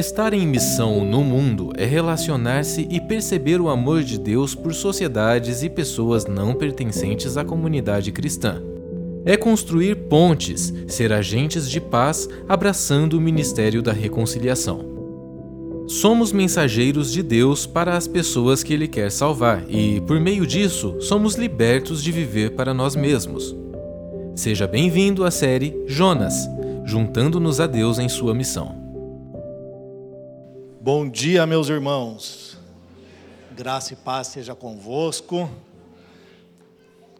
Estar em missão no mundo é relacionar-se e perceber o amor de Deus por sociedades e pessoas não pertencentes à comunidade cristã. É construir pontes, ser agentes de paz, abraçando o ministério da reconciliação. Somos mensageiros de Deus para as pessoas que Ele quer salvar e, por meio disso, somos libertos de viver para nós mesmos. Seja bem-vindo à série Jonas, juntando-nos a Deus em sua missão. Bom dia, meus irmãos. Graça e paz seja convosco.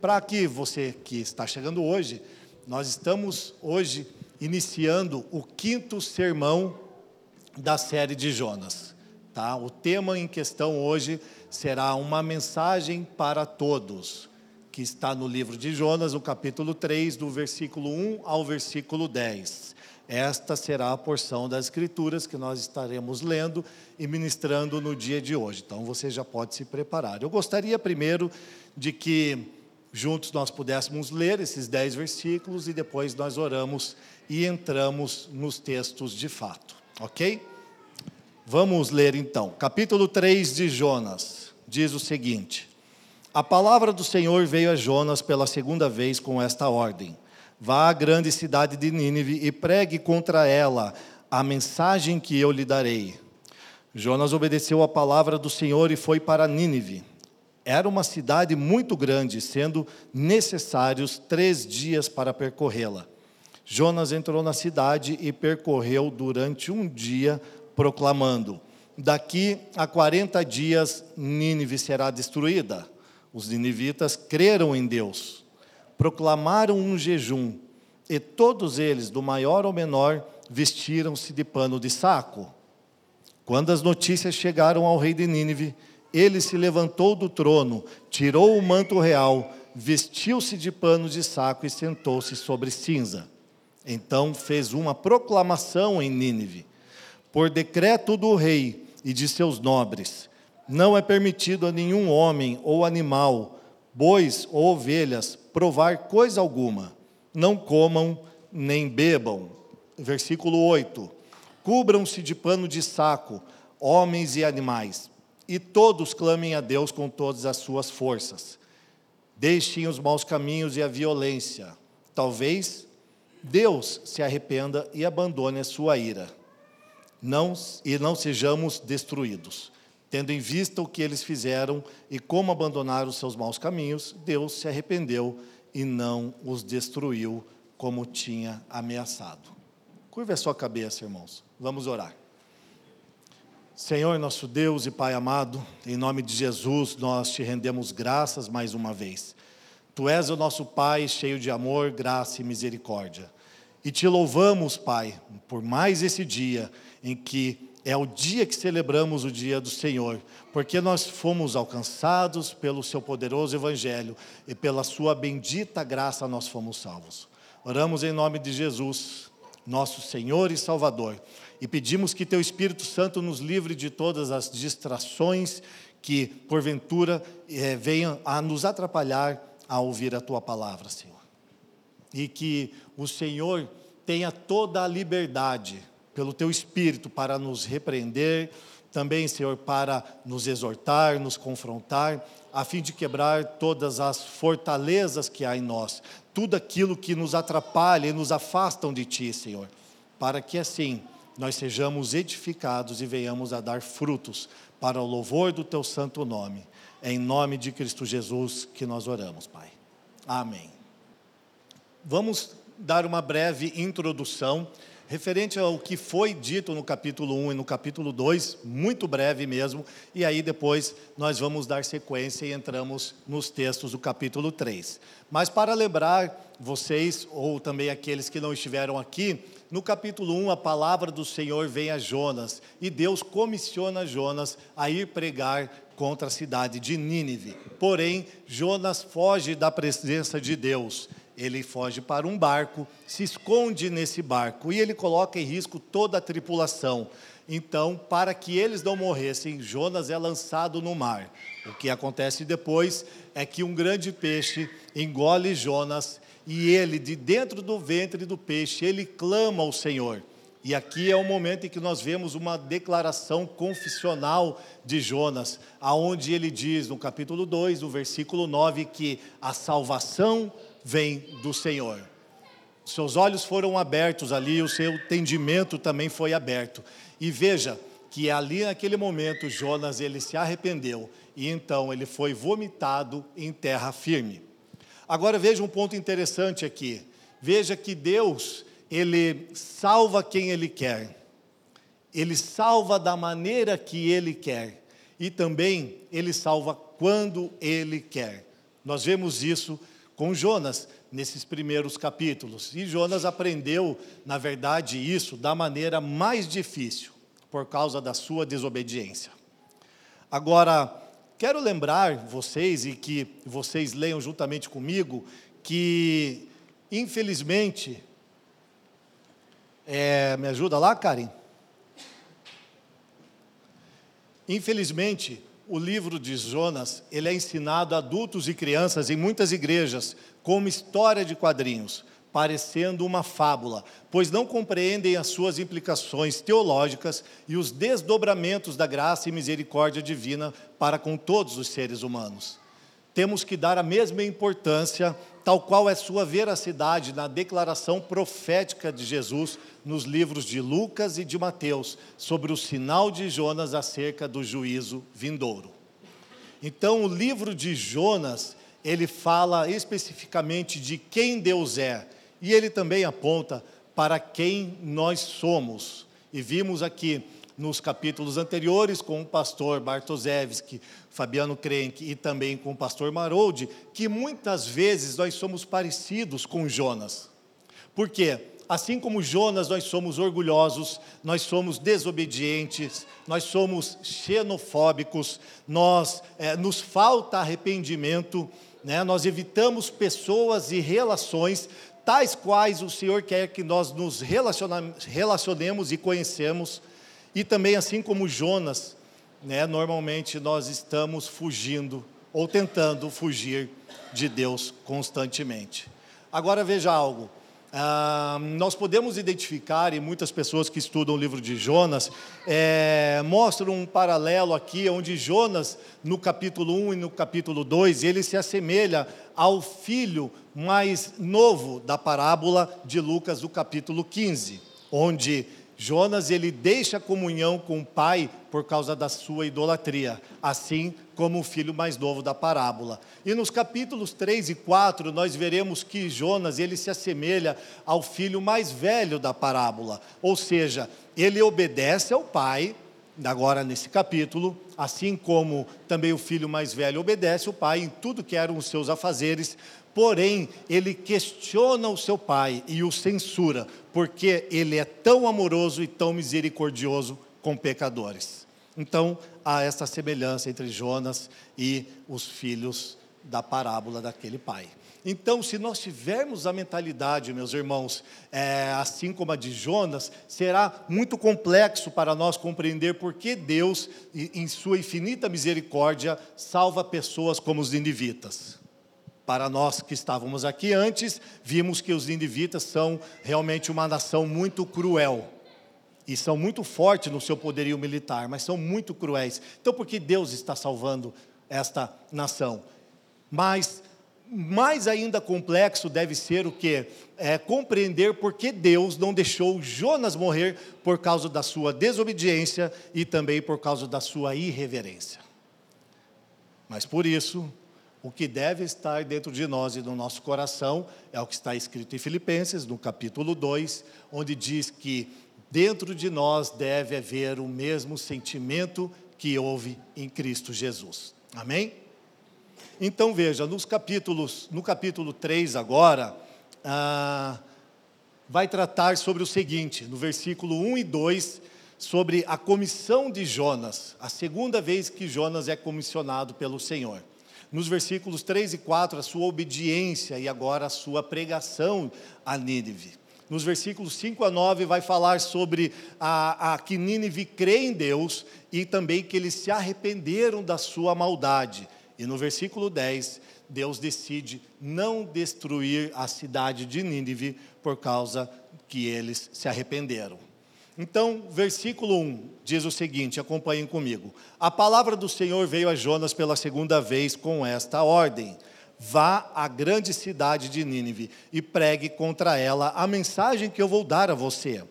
Para que você que está chegando hoje, nós estamos hoje iniciando o quinto sermão da série de Jonas. Tá? O tema em questão hoje será uma mensagem para todos, que está no livro de Jonas, o capítulo 3, do versículo 1 ao versículo 10. Esta será a porção das Escrituras que nós estaremos lendo e ministrando no dia de hoje. Então você já pode se preparar. Eu gostaria primeiro de que juntos nós pudéssemos ler esses dez versículos e depois nós oramos e entramos nos textos de fato, ok? Vamos ler então. Capítulo 3 de Jonas diz o seguinte: A palavra do Senhor veio a Jonas pela segunda vez com esta ordem Vá à grande cidade de Nínive e pregue contra ela a mensagem que eu lhe darei. Jonas obedeceu à palavra do Senhor e foi para Nínive. Era uma cidade muito grande, sendo necessários três dias para percorrê-la. Jonas entrou na cidade e percorreu durante um dia, proclamando: Daqui a quarenta dias Nínive será destruída. Os ninivitas creram em Deus proclamaram um jejum, e todos eles, do maior ao menor, vestiram-se de pano de saco. Quando as notícias chegaram ao rei de Nínive, ele se levantou do trono, tirou o manto real, vestiu-se de pano de saco e sentou-se sobre cinza. Então fez uma proclamação em Nínive: Por decreto do rei e de seus nobres, não é permitido a nenhum homem ou animal, bois ou ovelhas, provar coisa alguma, não comam nem bebam. Versículo 8: Cubram-se de pano de saco, homens e animais, e todos clamem a Deus com todas as suas forças. Deixem os maus caminhos e a violência. Talvez Deus se arrependa e abandone a sua ira. Não, e não sejamos destruídos. Tendo em vista o que eles fizeram e como abandonaram seus maus caminhos, Deus se arrependeu e não os destruiu como tinha ameaçado. Curva a sua cabeça, irmãos. Vamos orar. Senhor, nosso Deus e Pai amado, em nome de Jesus, nós te rendemos graças mais uma vez. Tu és o nosso Pai, cheio de amor, graça e misericórdia. E te louvamos, Pai, por mais esse dia em que é o dia que celebramos o dia do Senhor, porque nós fomos alcançados pelo seu poderoso evangelho e pela sua bendita graça nós fomos salvos. Oramos em nome de Jesus, nosso Senhor e Salvador, e pedimos que teu Espírito Santo nos livre de todas as distrações que porventura é, venham a nos atrapalhar a ouvir a tua palavra, Senhor. E que o Senhor tenha toda a liberdade pelo teu espírito para nos repreender, também, Senhor, para nos exortar, nos confrontar, a fim de quebrar todas as fortalezas que há em nós, tudo aquilo que nos atrapalha e nos afastam de Ti, Senhor, para que assim nós sejamos edificados e venhamos a dar frutos para o louvor do Teu santo nome. É em nome de Cristo Jesus que nós oramos, Pai. Amém. Vamos dar uma breve introdução referente ao que foi dito no capítulo 1 e no capítulo 2, muito breve mesmo, e aí depois nós vamos dar sequência e entramos nos textos do capítulo 3. Mas para lembrar vocês, ou também aqueles que não estiveram aqui, no capítulo 1 a palavra do Senhor vem a Jonas, e Deus comissiona Jonas a ir pregar contra a cidade de Nínive. Porém, Jonas foge da presença de Deus ele foge para um barco, se esconde nesse barco e ele coloca em risco toda a tripulação. Então, para que eles não morressem, Jonas é lançado no mar. O que acontece depois é que um grande peixe engole Jonas e ele, de dentro do ventre do peixe, ele clama ao Senhor. E aqui é o momento em que nós vemos uma declaração confissional de Jonas, aonde ele diz no capítulo 2, no versículo 9, que a salvação vem do Senhor. Seus olhos foram abertos ali, o seu entendimento também foi aberto. E veja que ali naquele momento Jonas ele se arrependeu e então ele foi vomitado em terra firme. Agora veja um ponto interessante aqui. Veja que Deus ele salva quem ele quer, ele salva da maneira que ele quer, e também ele salva quando ele quer. Nós vemos isso com Jonas nesses primeiros capítulos, e Jonas aprendeu, na verdade, isso da maneira mais difícil, por causa da sua desobediência. Agora, quero lembrar vocês e que vocês leiam juntamente comigo que, infelizmente, é, me ajuda lá, Karen? Infelizmente, o livro de Jonas, ele é ensinado a adultos e crianças em muitas igrejas como história de quadrinhos, parecendo uma fábula, pois não compreendem as suas implicações teológicas e os desdobramentos da graça e misericórdia divina para com todos os seres humanos. Temos que dar a mesma importância, tal qual é sua veracidade na declaração profética de Jesus nos livros de Lucas e de Mateus sobre o sinal de Jonas acerca do juízo vindouro. Então, o livro de Jonas, ele fala especificamente de quem Deus é, e ele também aponta para quem nós somos. E vimos aqui nos capítulos anteriores com o pastor Bartoszewski, Fabiano Krenk e também com o pastor Maroldi, que muitas vezes nós somos parecidos com Jonas. Por quê? Assim como Jonas, nós somos orgulhosos, nós somos desobedientes, nós somos xenofóbicos, nós é, nos falta arrependimento, né? nós evitamos pessoas e relações tais quais o Senhor quer que nós nos relacionemos e conhecemos, e também assim como Jonas, né? normalmente nós estamos fugindo ou tentando fugir de Deus constantemente. Agora veja algo. Ah, nós podemos identificar, e muitas pessoas que estudam o livro de Jonas é, mostram um paralelo aqui, onde Jonas, no capítulo 1 e no capítulo 2, ele se assemelha ao filho mais novo da parábola de Lucas, do capítulo 15, onde Jonas ele deixa a comunhão com o pai por causa da sua idolatria, assim como o filho mais novo da parábola. E nos capítulos 3 e 4 nós veremos que Jonas ele se assemelha ao filho mais velho da parábola, ou seja, ele obedece ao pai, agora nesse capítulo, assim como também o filho mais velho obedece ao pai em tudo que eram os seus afazeres, Porém, ele questiona o seu pai e o censura, porque ele é tão amoroso e tão misericordioso com pecadores. Então, há essa semelhança entre Jonas e os filhos da parábola daquele pai. Então, se nós tivermos a mentalidade, meus irmãos, é, assim como a de Jonas, será muito complexo para nós compreender por que Deus, em sua infinita misericórdia, salva pessoas como os indivíduos. Para nós que estávamos aqui antes, vimos que os indivíduos são realmente uma nação muito cruel. E são muito fortes no seu poderio militar, mas são muito cruéis. Então, por que Deus está salvando esta nação? Mas mais ainda complexo deve ser o que? É compreender por que Deus não deixou Jonas morrer por causa da sua desobediência e também por causa da sua irreverência. Mas por isso, o que deve estar dentro de nós e no nosso coração é o que está escrito em Filipenses, no capítulo 2, onde diz que dentro de nós deve haver o mesmo sentimento que houve em Cristo Jesus. Amém? Então veja, nos capítulos, no capítulo 3 agora, ah, vai tratar sobre o seguinte, no versículo 1 e 2, sobre a comissão de Jonas, a segunda vez que Jonas é comissionado pelo Senhor nos versículos 3 e 4, a sua obediência e agora a sua pregação a Nínive. Nos versículos 5 a 9, vai falar sobre a, a que Nínive crê em Deus e também que eles se arrependeram da sua maldade. E no versículo 10, Deus decide não destruir a cidade de Nínive por causa que eles se arrependeram. Então, versículo 1 diz o seguinte: acompanhem comigo. A palavra do Senhor veio a Jonas pela segunda vez com esta ordem: Vá à grande cidade de Nínive e pregue contra ela a mensagem que eu vou dar a você.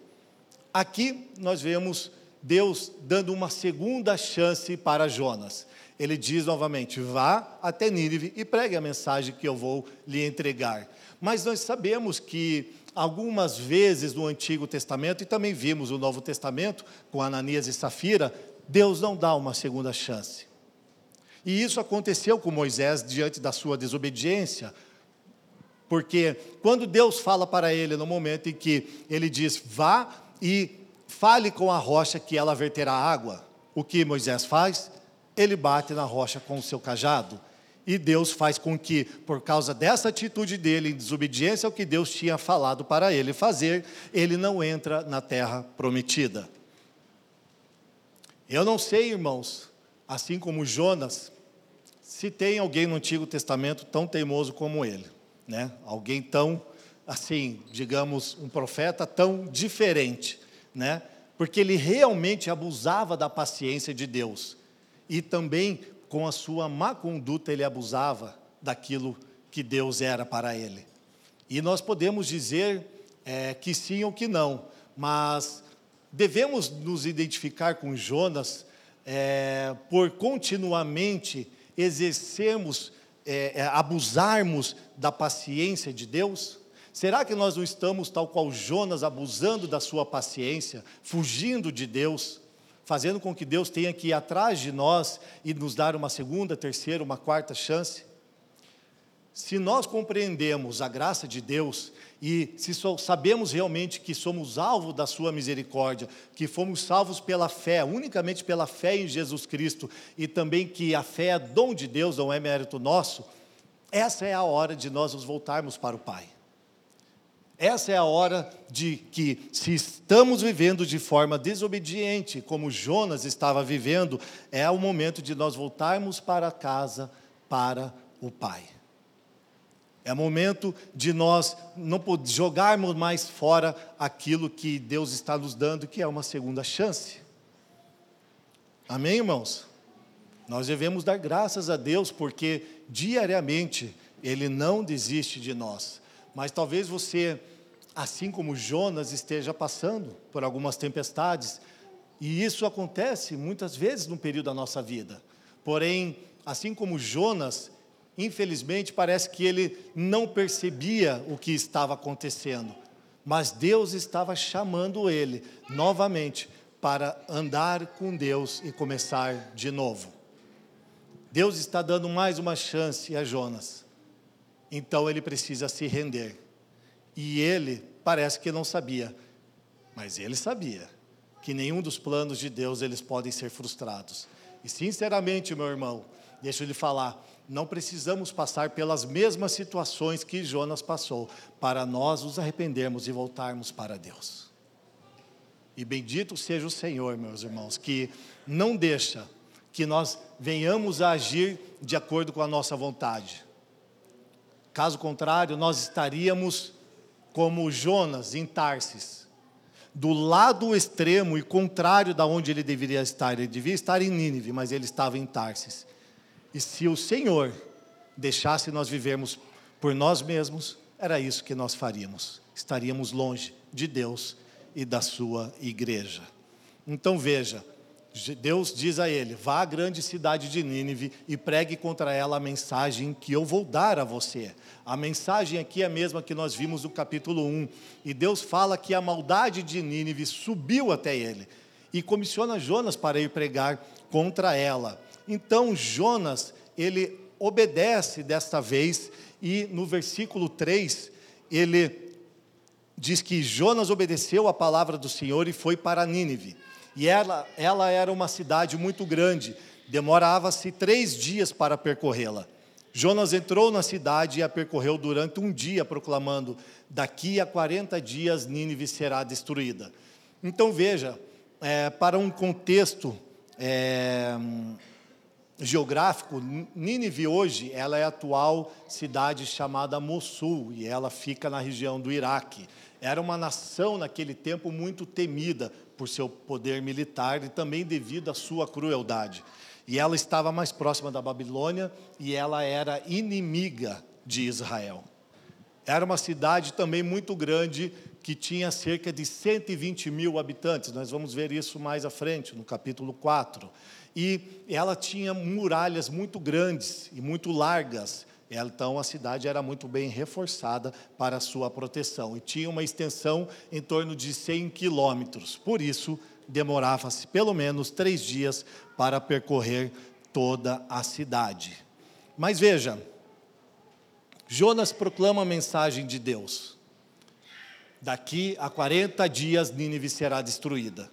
Aqui nós vemos Deus dando uma segunda chance para Jonas. Ele diz novamente: vá até Nínive e pregue a mensagem que eu vou lhe entregar. Mas nós sabemos que algumas vezes no Antigo Testamento, e também vimos no Novo Testamento, com Ananias e Safira, Deus não dá uma segunda chance. E isso aconteceu com Moisés diante da sua desobediência, porque quando Deus fala para ele no momento em que ele diz: vá e fale com a rocha que ela verterá água, o que Moisés faz? Ele bate na rocha com o seu cajado. E Deus faz com que, por causa dessa atitude dele, em desobediência ao que Deus tinha falado para ele fazer, ele não entra na terra prometida. Eu não sei, irmãos, assim como Jonas, se tem alguém no Antigo Testamento tão teimoso como ele, né? Alguém tão, assim, digamos, um profeta tão diferente, né? Porque ele realmente abusava da paciência de Deus e também com a sua má conduta, ele abusava daquilo que Deus era para ele. E nós podemos dizer é, que sim ou que não, mas devemos nos identificar com Jonas é, por continuamente exercermos, é, é, abusarmos da paciência de Deus? Será que nós não estamos, tal qual Jonas, abusando da sua paciência, fugindo de Deus? Fazendo com que Deus tenha que ir atrás de nós e nos dar uma segunda, terceira, uma quarta chance? Se nós compreendemos a graça de Deus e se sabemos realmente que somos alvo da Sua misericórdia, que fomos salvos pela fé, unicamente pela fé em Jesus Cristo, e também que a fé é dom de Deus, não é mérito nosso, essa é a hora de nós nos voltarmos para o Pai. Essa é a hora de que, se estamos vivendo de forma desobediente, como Jonas estava vivendo, é o momento de nós voltarmos para casa, para o Pai. É momento de nós não jogarmos mais fora aquilo que Deus está nos dando, que é uma segunda chance. Amém, irmãos? Nós devemos dar graças a Deus, porque diariamente Ele não desiste de nós. Mas talvez você assim como Jonas esteja passando por algumas tempestades, e isso acontece muitas vezes no período da nossa vida. Porém, assim como Jonas, infelizmente parece que ele não percebia o que estava acontecendo, mas Deus estava chamando ele novamente para andar com Deus e começar de novo. Deus está dando mais uma chance a Jonas. Então ele precisa se render. E ele parece que não sabia, mas ele sabia que nenhum dos planos de Deus eles podem ser frustrados. E sinceramente, meu irmão, deixa eu lhe falar, não precisamos passar pelas mesmas situações que Jonas passou para nós nos arrependermos e voltarmos para Deus. E bendito seja o Senhor, meus irmãos, que não deixa que nós venhamos a agir de acordo com a nossa vontade. Caso contrário, nós estaríamos como Jonas em Tarsis, do lado extremo e contrário da onde ele deveria estar. Ele devia estar em Nínive, mas ele estava em Tarsis. E se o Senhor deixasse nós vivermos por nós mesmos, era isso que nós faríamos. Estaríamos longe de Deus e da sua igreja. Então veja, Deus diz a ele: vá à grande cidade de Nínive e pregue contra ela a mensagem que eu vou dar a você. A mensagem aqui é a mesma que nós vimos no capítulo 1. E Deus fala que a maldade de Nínive subiu até ele e comissiona Jonas para ir pregar contra ela. Então Jonas, ele obedece desta vez e no versículo 3, ele diz que Jonas obedeceu a palavra do Senhor e foi para Nínive. E ela, ela era uma cidade muito grande, demorava-se três dias para percorrê-la. Jonas entrou na cidade e a percorreu durante um dia, proclamando: Daqui a 40 dias Nínive será destruída. Então veja, é, para um contexto é, geográfico, Nínive hoje, ela é a atual cidade chamada Mossul, e ela fica na região do Iraque. Era uma nação naquele tempo muito temida por seu poder militar e também devido à sua crueldade. E ela estava mais próxima da Babilônia e ela era inimiga de Israel. Era uma cidade também muito grande que tinha cerca de 120 mil habitantes. Nós vamos ver isso mais à frente, no capítulo 4. E ela tinha muralhas muito grandes e muito largas. Então a cidade era muito bem reforçada para sua proteção e tinha uma extensão em torno de 100 quilômetros. Por isso, demorava-se pelo menos três dias para percorrer toda a cidade. Mas veja, Jonas proclama a mensagem de Deus. Daqui a 40 dias Nínive será destruída.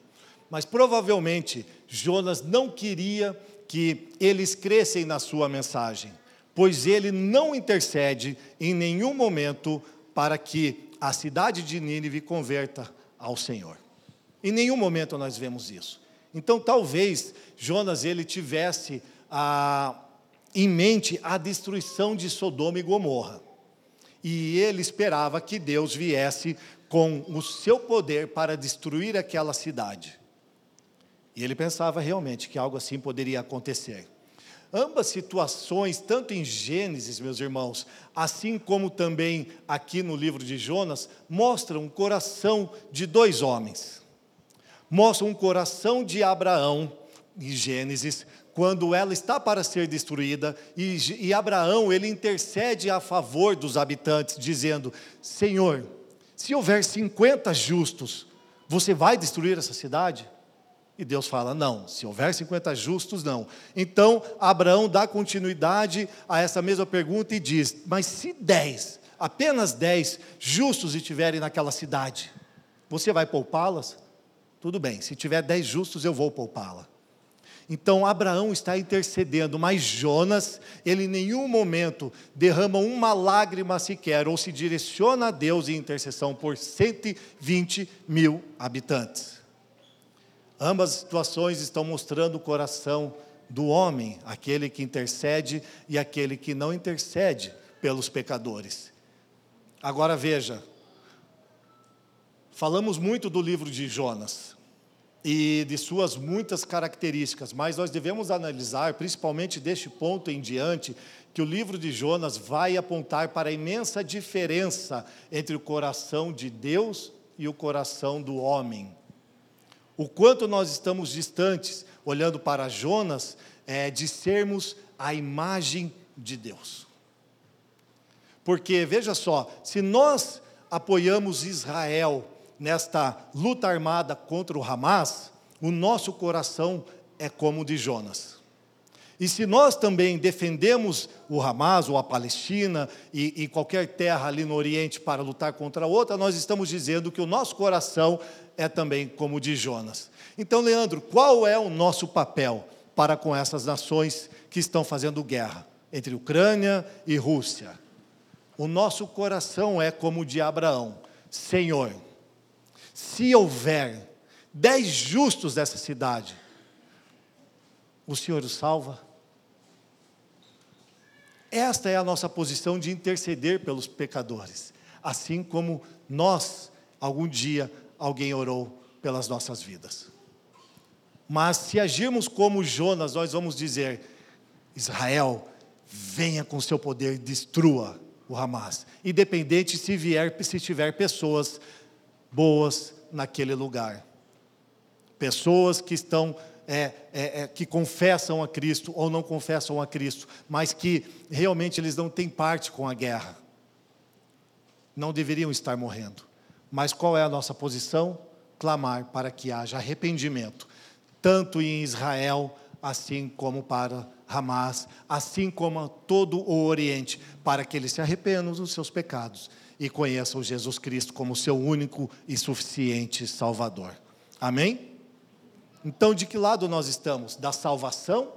Mas provavelmente Jonas não queria que eles crescem na sua mensagem, pois ele não intercede em nenhum momento para que a cidade de Nínive converta ao Senhor. Em nenhum momento nós vemos isso. Então, talvez Jonas ele tivesse a, em mente a destruição de Sodoma e Gomorra. E ele esperava que Deus viesse com o seu poder para destruir aquela cidade. E ele pensava realmente que algo assim poderia acontecer. Ambas situações, tanto em Gênesis, meus irmãos, assim como também aqui no livro de Jonas, mostram o coração de dois homens. Mostram um coração de Abraão, em Gênesis, quando ela está para ser destruída, e, e Abraão, ele intercede a favor dos habitantes, dizendo: Senhor, se houver 50 justos, você vai destruir essa cidade? E Deus fala: não, se houver 50 justos, não. Então, Abraão dá continuidade a essa mesma pergunta e diz: mas se 10, apenas 10 justos estiverem naquela cidade, você vai poupá-las? Tudo bem, se tiver 10 justos, eu vou poupá-la. Então Abraão está intercedendo, mas Jonas, ele em nenhum momento derrama uma lágrima sequer, ou se direciona a Deus em intercessão por 120 mil habitantes. Ambas situações estão mostrando o coração do homem, aquele que intercede e aquele que não intercede pelos pecadores. Agora veja, falamos muito do livro de Jonas, e de suas muitas características, mas nós devemos analisar, principalmente deste ponto em diante, que o livro de Jonas vai apontar para a imensa diferença entre o coração de Deus e o coração do homem. O quanto nós estamos distantes, olhando para Jonas, é, de sermos a imagem de Deus. Porque, veja só, se nós apoiamos Israel nesta luta armada contra o Hamas, o nosso coração é como o de Jonas. E se nós também defendemos o Hamas ou a Palestina e, e, qualquer terra ali no Oriente para lutar contra outra, nós estamos dizendo que o nosso coração é também como o de Jonas. Então, Leandro, qual é o nosso papel para com essas nações que estão fazendo guerra entre Ucrânia e Rússia? O nosso coração é como o de Abraão: Senhor, se houver dez justos dessa cidade, o Senhor os salva. Esta é a nossa posição de interceder pelos pecadores, assim como nós, algum dia, alguém orou pelas nossas vidas. Mas se agirmos como Jonas, nós vamos dizer: Israel, venha com seu poder e destrua o Hamas, independente se vier, se tiver pessoas boas naquele lugar. Pessoas que estão é, é, é, que confessam a Cristo ou não confessam a Cristo, mas que realmente eles não têm parte com a guerra. Não deveriam estar morrendo. Mas qual é a nossa posição? Clamar para que haja arrependimento, tanto em Israel, assim como para Hamas, assim como todo o Oriente, para que eles se arrependam dos seus pecados e conheçam Jesus Cristo como seu único e suficiente Salvador. Amém? Então, de que lado nós estamos? Da salvação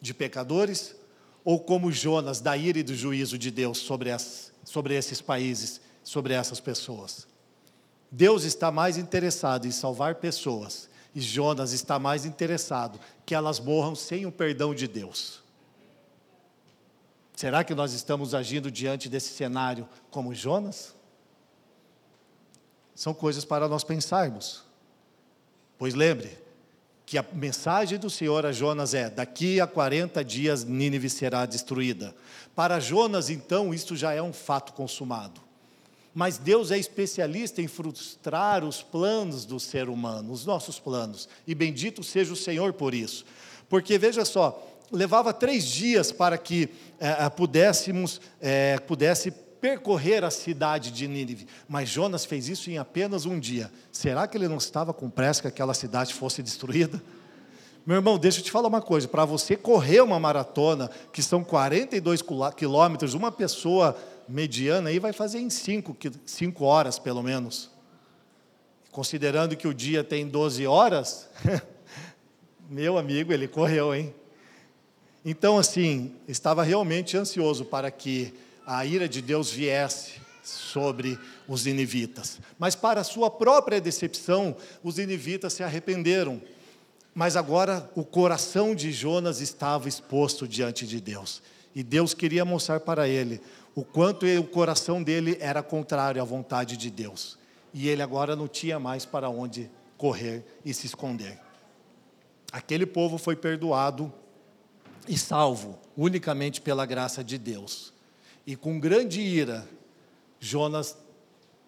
de pecadores ou como Jonas, da ira e do juízo de Deus sobre, as, sobre esses países, sobre essas pessoas? Deus está mais interessado em salvar pessoas E Jonas está mais interessado que elas morram sem o perdão de Deus. Será que nós estamos agindo diante desse cenário como Jonas? São coisas para nós pensarmos. Pois lembre que a mensagem do Senhor a Jonas é: daqui a 40 dias Nínive será destruída. Para Jonas, então, isto já é um fato consumado. Mas Deus é especialista em frustrar os planos do ser humano, os nossos planos. E bendito seja o Senhor por isso. Porque veja só, levava três dias para que é, pudéssemos, é, pudesse percorrer a cidade de Nínive. Mas Jonas fez isso em apenas um dia. Será que ele não estava com pressa que aquela cidade fosse destruída? Meu irmão, deixa eu te falar uma coisa: para você correr uma maratona, que são 42 quilômetros, uma pessoa mediana aí vai fazer em 5 cinco, horas, pelo menos. Considerando que o dia tem 12 horas, meu amigo, ele correu, hein? Então, assim, estava realmente ansioso para que a ira de Deus viesse sobre os inivitas. Mas, para sua própria decepção, os inivitas se arrependeram. Mas agora o coração de Jonas estava exposto diante de Deus. E Deus queria mostrar para ele o quanto o coração dele era contrário à vontade de Deus. E ele agora não tinha mais para onde correr e se esconder. Aquele povo foi perdoado e salvo unicamente pela graça de Deus. E com grande ira, Jonas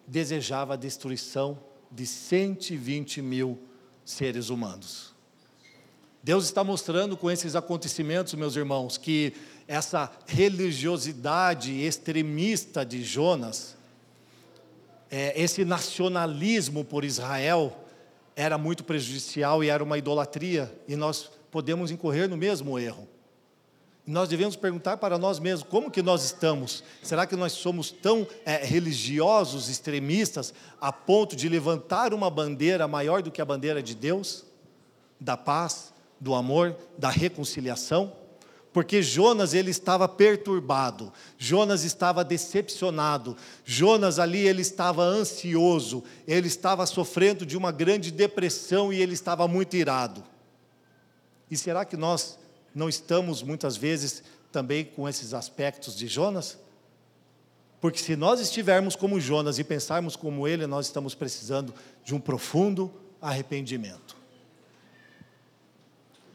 desejava a destruição de 120 mil seres humanos. Deus está mostrando com esses acontecimentos, meus irmãos, que essa religiosidade extremista de Jonas, é, esse nacionalismo por Israel, era muito prejudicial e era uma idolatria, e nós podemos incorrer no mesmo erro. Nós devemos perguntar para nós mesmos como que nós estamos. Será que nós somos tão é, religiosos, extremistas, a ponto de levantar uma bandeira maior do que a bandeira de Deus, da paz, do amor, da reconciliação? Porque Jonas ele estava perturbado, Jonas estava decepcionado, Jonas ali ele estava ansioso, ele estava sofrendo de uma grande depressão e ele estava muito irado. E será que nós não estamos muitas vezes também com esses aspectos de Jonas? Porque se nós estivermos como Jonas e pensarmos como ele, nós estamos precisando de um profundo arrependimento.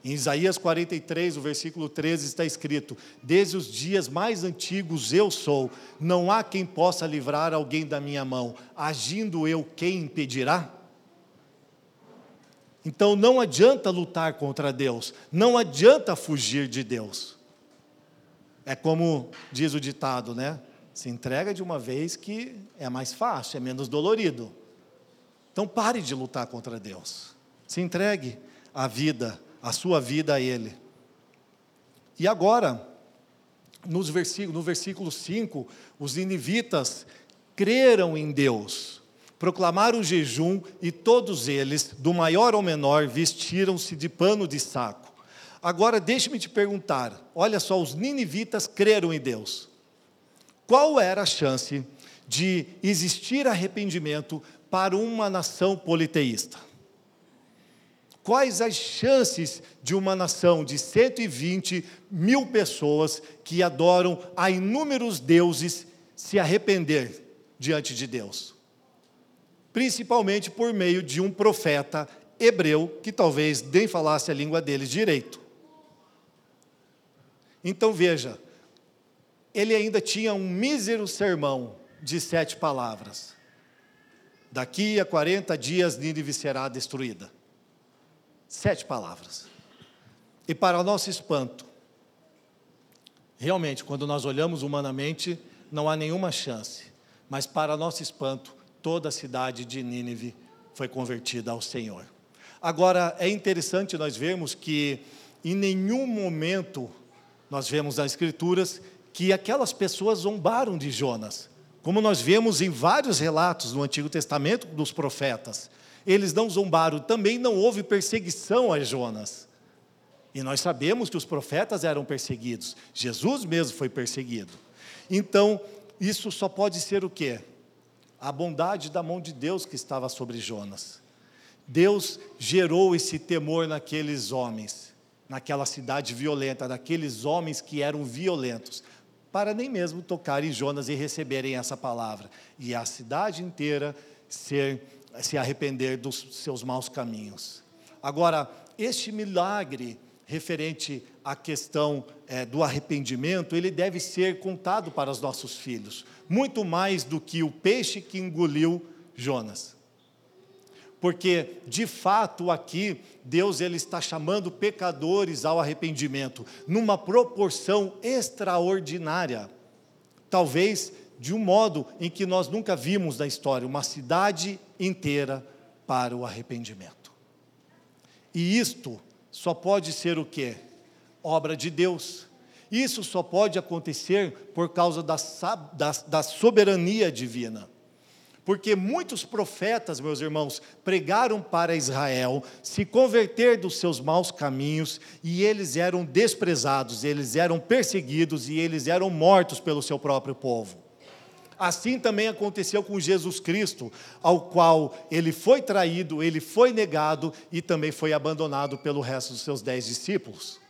Em Isaías 43, o versículo 13 está escrito: Desde os dias mais antigos eu sou, não há quem possa livrar alguém da minha mão, agindo eu, quem impedirá? Então não adianta lutar contra Deus, não adianta fugir de Deus. É como diz o ditado, né? Se entrega de uma vez que é mais fácil, é menos dolorido. Então pare de lutar contra Deus. Se entregue a vida, a sua vida a Ele. E agora, nos no versículo 5, os ninivitas creram em Deus proclamaram o jejum e todos eles, do maior ao menor, vestiram-se de pano de saco. Agora deixe-me te perguntar: olha só, os ninivitas creram em Deus. Qual era a chance de existir arrependimento para uma nação politeísta? Quais as chances de uma nação de 120 mil pessoas que adoram a inúmeros deuses se arrepender diante de Deus? Principalmente por meio de um profeta hebreu que talvez nem falasse a língua deles direito. Então veja, ele ainda tinha um mísero sermão de sete palavras. Daqui a 40 dias Nínive será destruída. Sete palavras. E para nosso espanto, realmente, quando nós olhamos humanamente, não há nenhuma chance. Mas para nosso espanto, toda a cidade de Nínive foi convertida ao Senhor. Agora, é interessante nós vermos que em nenhum momento nós vemos nas Escrituras que aquelas pessoas zombaram de Jonas, como nós vemos em vários relatos no Antigo Testamento dos profetas. Eles não zombaram, também não houve perseguição a Jonas. E nós sabemos que os profetas eram perseguidos, Jesus mesmo foi perseguido. Então, isso só pode ser o quê? A bondade da mão de Deus que estava sobre Jonas. Deus gerou esse temor naqueles homens, naquela cidade violenta, naqueles homens que eram violentos, para nem mesmo tocar em Jonas e receberem essa palavra, e a cidade inteira ser, se arrepender dos seus maus caminhos. Agora, este milagre referente à questão é, do arrependimento, ele deve ser contado para os nossos filhos, muito mais do que o peixe que engoliu Jonas. Porque, de fato, aqui, Deus ele está chamando pecadores ao arrependimento, numa proporção extraordinária. Talvez de um modo em que nós nunca vimos na história, uma cidade inteira para o arrependimento. E isto só pode ser o quê? Obra de Deus. Isso só pode acontecer por causa da, da, da soberania divina. Porque muitos profetas, meus irmãos, pregaram para Israel se converter dos seus maus caminhos e eles eram desprezados, eles eram perseguidos e eles eram mortos pelo seu próprio povo. Assim também aconteceu com Jesus Cristo, ao qual ele foi traído, ele foi negado e também foi abandonado pelo resto dos seus dez discípulos.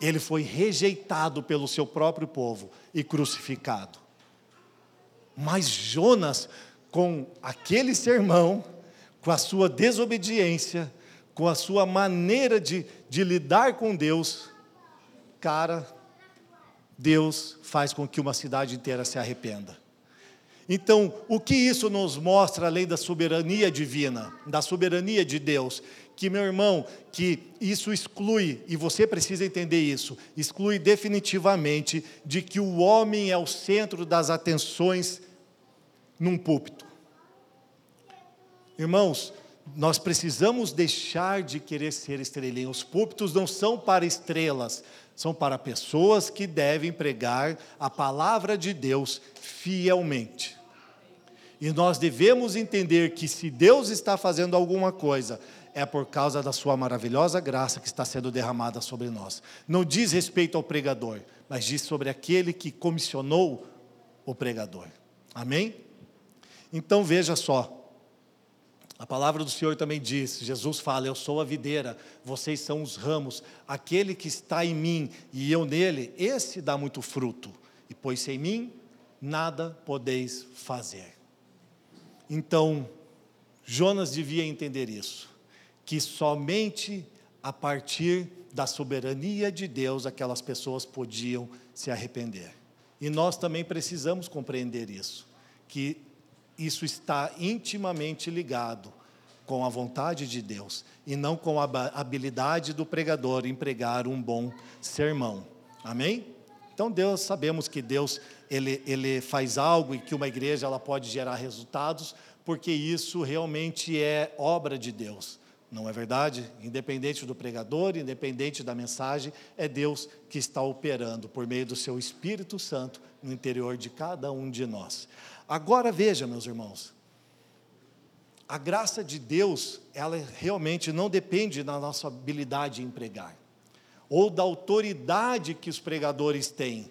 Ele foi rejeitado pelo seu próprio povo e crucificado. Mas Jonas, com aquele sermão, com a sua desobediência, com a sua maneira de, de lidar com Deus, cara, Deus faz com que uma cidade inteira se arrependa. Então, o que isso nos mostra além da soberania divina, da soberania de Deus? Que, meu irmão, que isso exclui, e você precisa entender isso, exclui definitivamente de que o homem é o centro das atenções num púlpito. Irmãos, nós precisamos deixar de querer ser estrelinha. Os púlpitos não são para estrelas, são para pessoas que devem pregar a palavra de Deus fielmente. E nós devemos entender que se Deus está fazendo alguma coisa, é por causa da sua maravilhosa graça que está sendo derramada sobre nós. Não diz respeito ao pregador, mas diz sobre aquele que comissionou o pregador. Amém? Então veja só, a palavra do Senhor também diz: Jesus fala, Eu sou a videira, vocês são os ramos, aquele que está em mim e eu nele, esse dá muito fruto, e pois sem mim nada podeis fazer. Então, Jonas devia entender isso, que somente a partir da soberania de Deus aquelas pessoas podiam se arrepender. E nós também precisamos compreender isso, que isso está intimamente ligado com a vontade de Deus e não com a habilidade do pregador em pregar um bom sermão. Amém? Então Deus, sabemos que Deus ele, ele faz algo e que uma igreja ela pode gerar resultados, porque isso realmente é obra de Deus. Não é verdade? Independente do pregador, independente da mensagem, é Deus que está operando por meio do seu Espírito Santo no interior de cada um de nós. Agora veja, meus irmãos, a graça de Deus, ela realmente não depende da nossa habilidade em pregar, ou da autoridade que os pregadores têm,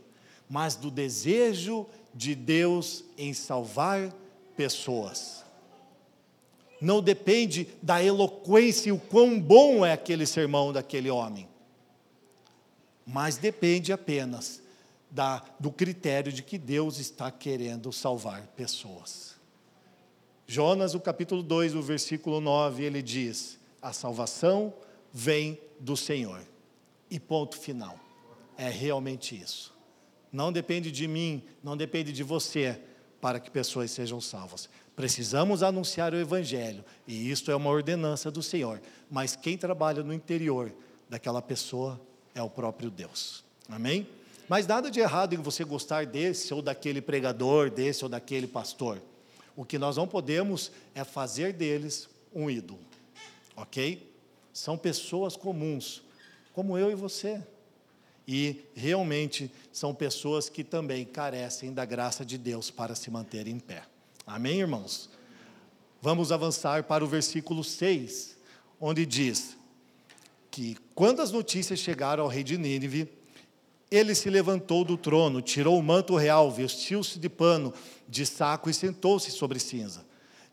mas do desejo de Deus em salvar pessoas. Não depende da eloquência e o quão bom é aquele sermão daquele homem, mas depende apenas da, do critério de que Deus está querendo salvar pessoas. Jonas, o capítulo 2, o versículo 9, ele diz: A salvação vem do Senhor. E ponto final. É realmente isso. Não depende de mim, não depende de você para que pessoas sejam salvas. Precisamos anunciar o Evangelho, e isto é uma ordenança do Senhor. Mas quem trabalha no interior daquela pessoa é o próprio Deus. Amém? Mas nada de errado em você gostar desse ou daquele pregador, desse ou daquele pastor. O que nós não podemos é fazer deles um ídolo, ok? São pessoas comuns, como eu e você. E realmente são pessoas que também carecem da graça de Deus para se manter em pé. Amém, irmãos? Vamos avançar para o versículo 6, onde diz que quando as notícias chegaram ao rei de Nínive, ele se levantou do trono, tirou o manto real, vestiu-se de pano, de saco e sentou-se sobre cinza.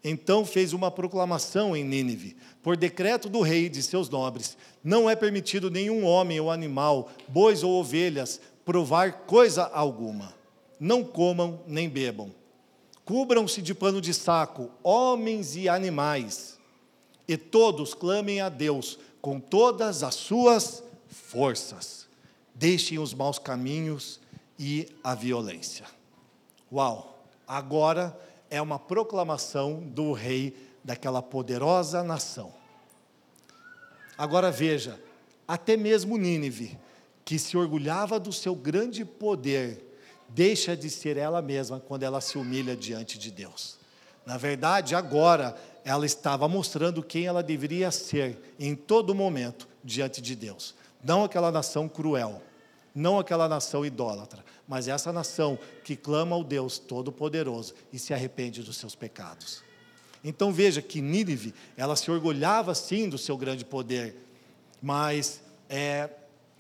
Então fez uma proclamação em Nínive, por decreto do rei e de seus nobres: não é permitido nenhum homem ou animal, bois ou ovelhas, provar coisa alguma. Não comam nem bebam. Cubram-se de pano de saco, homens e animais, e todos clamem a Deus com todas as suas forças. Deixem os maus caminhos e a violência. Uau! Agora é uma proclamação do rei daquela poderosa nação. Agora veja, até mesmo Nínive, que se orgulhava do seu grande poder, deixa de ser ela mesma quando ela se humilha diante de Deus. Na verdade, agora ela estava mostrando quem ela deveria ser em todo momento diante de Deus. Não aquela nação cruel, não aquela nação idólatra, mas essa nação que clama ao Deus Todo-Poderoso e se arrepende dos seus pecados. Então veja que Nínive, ela se orgulhava sim do seu grande poder, mas é,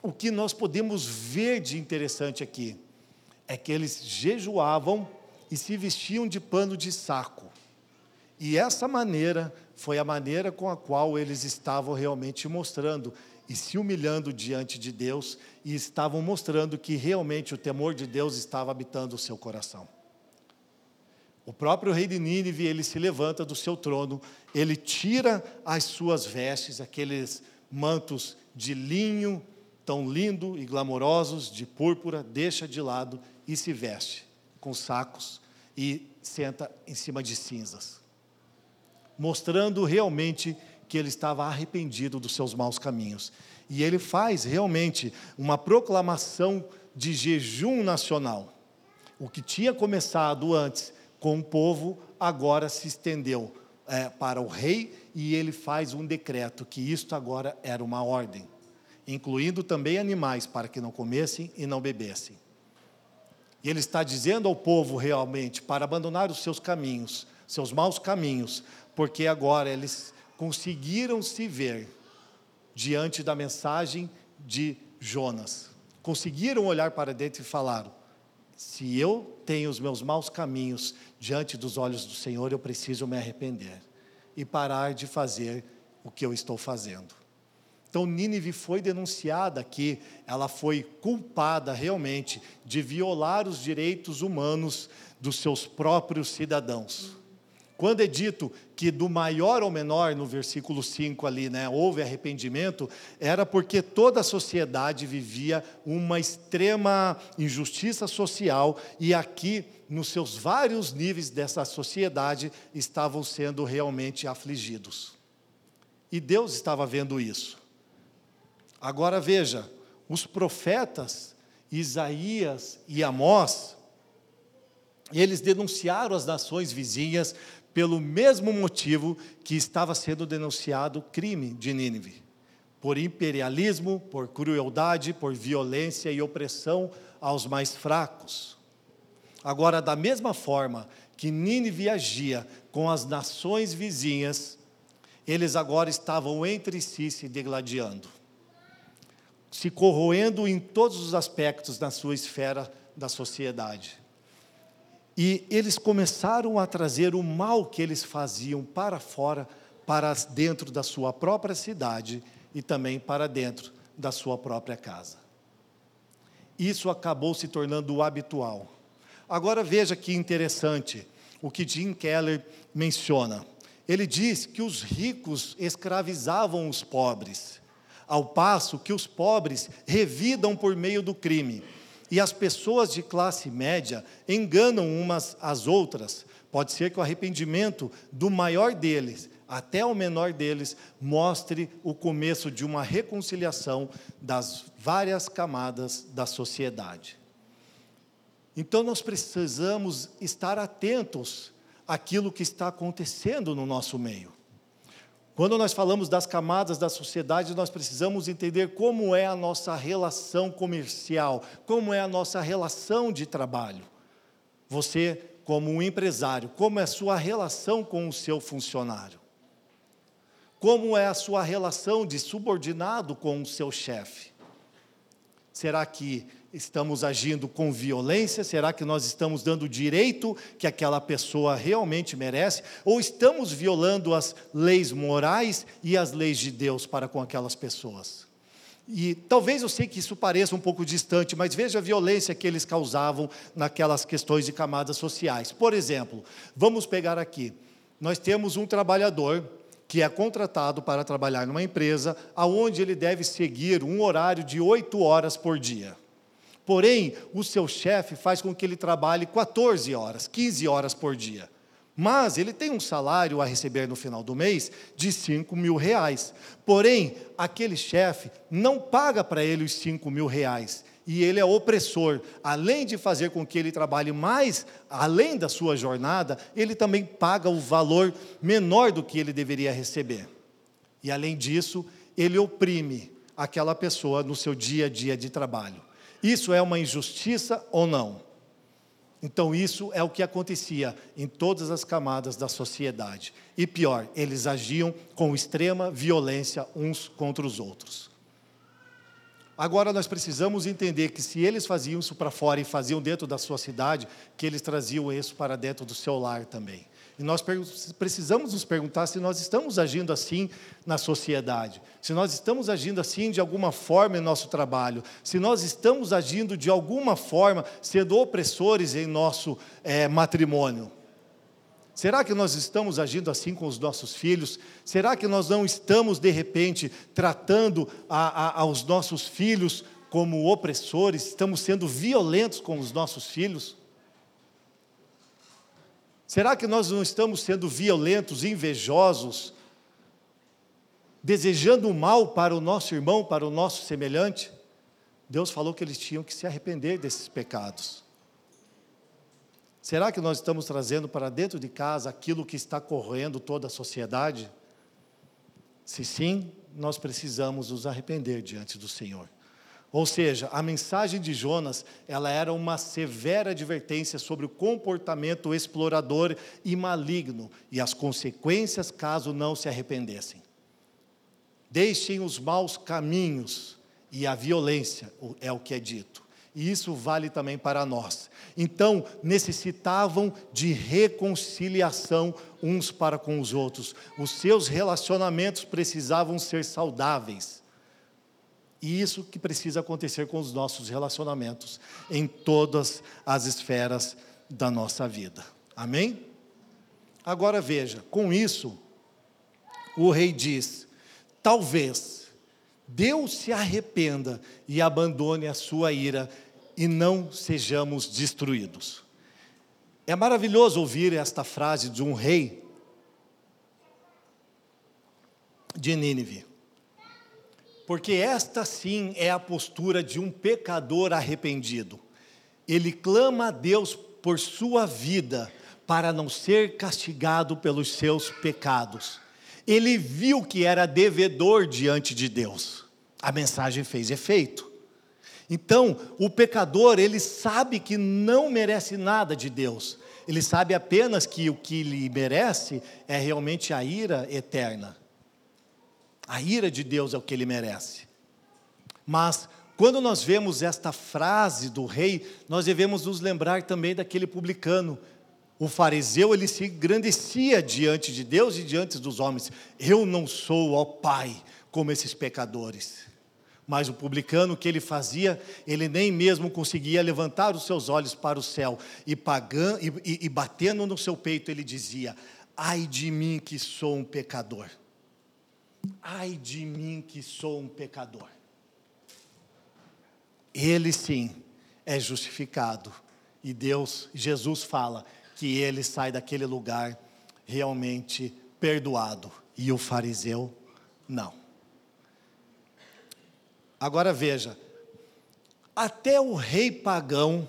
o que nós podemos ver de interessante aqui é que eles jejuavam e se vestiam de pano de saco. E essa maneira foi a maneira com a qual eles estavam realmente mostrando e se humilhando diante de Deus e estavam mostrando que realmente o temor de Deus estava habitando o seu coração. O próprio rei de Nínive, ele se levanta do seu trono, ele tira as suas vestes, aqueles mantos de linho tão lindo e glamourosos, de púrpura, deixa de lado e se veste com sacos e senta em cima de cinzas, mostrando realmente que ele estava arrependido dos seus maus caminhos. E ele faz realmente uma proclamação de jejum nacional. O que tinha começado antes com o povo, agora se estendeu é, para o rei e ele faz um decreto que isto agora era uma ordem, incluindo também animais para que não comessem e não bebessem. E ele está dizendo ao povo realmente para abandonar os seus caminhos, seus maus caminhos, porque agora eles conseguiram se ver diante da mensagem de Jonas. Conseguiram olhar para dentro e falaram: se eu tenho os meus maus caminhos diante dos olhos do Senhor, eu preciso me arrepender e parar de fazer o que eu estou fazendo. Então, Nínive foi denunciada aqui, ela foi culpada realmente de violar os direitos humanos dos seus próprios cidadãos. Quando é dito que do maior ao menor, no versículo 5 ali, né, houve arrependimento, era porque toda a sociedade vivia uma extrema injustiça social e aqui, nos seus vários níveis dessa sociedade, estavam sendo realmente afligidos. E Deus estava vendo isso. Agora veja, os profetas Isaías e Amós, eles denunciaram as nações vizinhas pelo mesmo motivo que estava sendo denunciado o crime de Nínive, por imperialismo, por crueldade, por violência e opressão aos mais fracos. Agora, da mesma forma que Nínive agia com as nações vizinhas, eles agora estavam entre si se degladiando, se corroendo em todos os aspectos da sua esfera da sociedade. E eles começaram a trazer o mal que eles faziam para fora, para dentro da sua própria cidade e também para dentro da sua própria casa. Isso acabou se tornando o habitual. Agora veja que interessante o que Jim Keller menciona. Ele diz que os ricos escravizavam os pobres, ao passo que os pobres revidam por meio do crime e as pessoas de classe média enganam umas às outras. Pode ser que o arrependimento do maior deles até o menor deles mostre o começo de uma reconciliação das várias camadas da sociedade. Então nós precisamos estar atentos àquilo que está acontecendo no nosso meio. Quando nós falamos das camadas da sociedade, nós precisamos entender como é a nossa relação comercial, como é a nossa relação de trabalho. Você, como um empresário, como é a sua relação com o seu funcionário? Como é a sua relação de subordinado com o seu chefe? Será que estamos agindo com violência? Será que nós estamos dando o direito que aquela pessoa realmente merece? Ou estamos violando as leis morais e as leis de Deus para com aquelas pessoas? E talvez eu sei que isso pareça um pouco distante, mas veja a violência que eles causavam naquelas questões de camadas sociais. Por exemplo, vamos pegar aqui. Nós temos um trabalhador que é contratado para trabalhar numa empresa, aonde ele deve seguir um horário de oito horas por dia. Porém, o seu chefe faz com que ele trabalhe 14 horas, 15 horas por dia. Mas ele tem um salário a receber no final do mês de 5 mil reais. Porém, aquele chefe não paga para ele os 5 mil reais. E ele é opressor. Além de fazer com que ele trabalhe mais, além da sua jornada, ele também paga o valor menor do que ele deveria receber. E além disso, ele oprime aquela pessoa no seu dia a dia de trabalho. Isso é uma injustiça ou não? Então, isso é o que acontecia em todas as camadas da sociedade. E pior, eles agiam com extrema violência uns contra os outros. Agora, nós precisamos entender que se eles faziam isso para fora e faziam dentro da sua cidade, que eles traziam isso para dentro do seu lar também. E nós precisamos nos perguntar se nós estamos agindo assim na sociedade, se nós estamos agindo assim de alguma forma em nosso trabalho, se nós estamos agindo de alguma forma sendo opressores em nosso é, matrimônio. Será que nós estamos agindo assim com os nossos filhos? Será que nós não estamos, de repente, tratando a, a, aos nossos filhos como opressores? Estamos sendo violentos com os nossos filhos? Será que nós não estamos sendo violentos, invejosos, desejando o mal para o nosso irmão, para o nosso semelhante? Deus falou que eles tinham que se arrepender desses pecados. Será que nós estamos trazendo para dentro de casa aquilo que está corroendo toda a sociedade? Se sim, nós precisamos nos arrepender diante do Senhor. Ou seja, a mensagem de Jonas, ela era uma severa advertência sobre o comportamento explorador e maligno e as consequências caso não se arrependessem. Deixem os maus caminhos e a violência, é o que é dito. E isso vale também para nós. Então, necessitavam de reconciliação uns para com os outros. Os seus relacionamentos precisavam ser saudáveis. E isso que precisa acontecer com os nossos relacionamentos em todas as esferas da nossa vida. Amém? Agora veja, com isso, o rei diz: talvez Deus se arrependa e abandone a sua ira e não sejamos destruídos. É maravilhoso ouvir esta frase de um rei de Nínive. Porque esta sim é a postura de um pecador arrependido. Ele clama a Deus por sua vida, para não ser castigado pelos seus pecados. Ele viu que era devedor diante de Deus. A mensagem fez efeito. Então, o pecador, ele sabe que não merece nada de Deus. Ele sabe apenas que o que lhe merece é realmente a ira eterna. A ira de Deus é o que ele merece. Mas quando nós vemos esta frase do rei, nós devemos nos lembrar também daquele publicano. O fariseu, ele se engrandecia diante de Deus e diante dos homens. Eu não sou, ó Pai, como esses pecadores. Mas o publicano, o que ele fazia, ele nem mesmo conseguia levantar os seus olhos para o céu e, pagando, e, e, e batendo no seu peito, ele dizia: Ai de mim que sou um pecador. Ai de mim que sou um pecador. Ele sim é justificado. E Deus, Jesus fala que ele sai daquele lugar realmente perdoado. E o fariseu não. Agora veja, até o rei pagão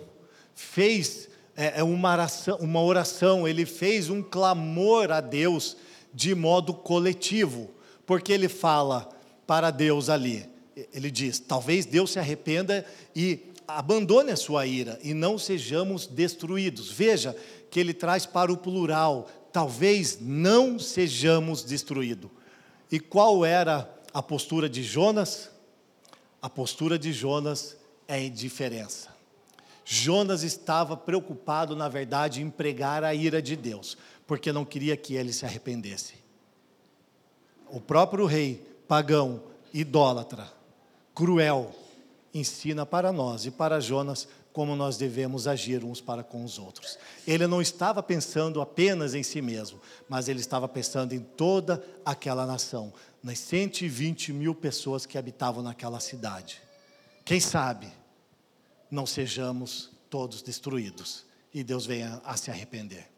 fez é, é uma, oração, uma oração, ele fez um clamor a Deus de modo coletivo porque ele fala para Deus ali. Ele diz: talvez Deus se arrependa e abandone a sua ira e não sejamos destruídos. Veja que ele traz para o plural: talvez não sejamos destruídos. E qual era a postura de Jonas? A postura de Jonas é indiferença. Jonas estava preocupado, na verdade, em pregar a ira de Deus, porque não queria que ele se arrependesse. O próprio rei pagão, idólatra, cruel, ensina para nós e para Jonas como nós devemos agir uns para com os outros. Ele não estava pensando apenas em si mesmo, mas ele estava pensando em toda aquela nação, nas 120 mil pessoas que habitavam naquela cidade. Quem sabe não sejamos todos destruídos e Deus venha a se arrepender.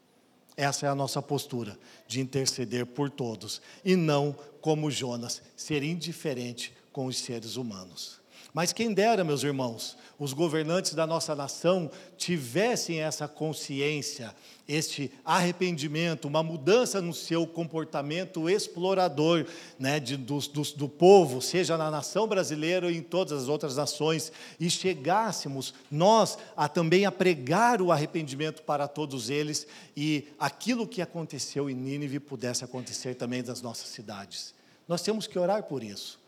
Essa é a nossa postura, de interceder por todos, e não, como Jonas, ser indiferente com os seres humanos. Mas quem dera, meus irmãos, os governantes da nossa nação tivessem essa consciência, este arrependimento, uma mudança no seu comportamento explorador né, de, do, do, do povo, seja na nação brasileira ou em todas as outras nações, e chegássemos nós a também a pregar o arrependimento para todos eles e aquilo que aconteceu em Nínive pudesse acontecer também nas nossas cidades. Nós temos que orar por isso,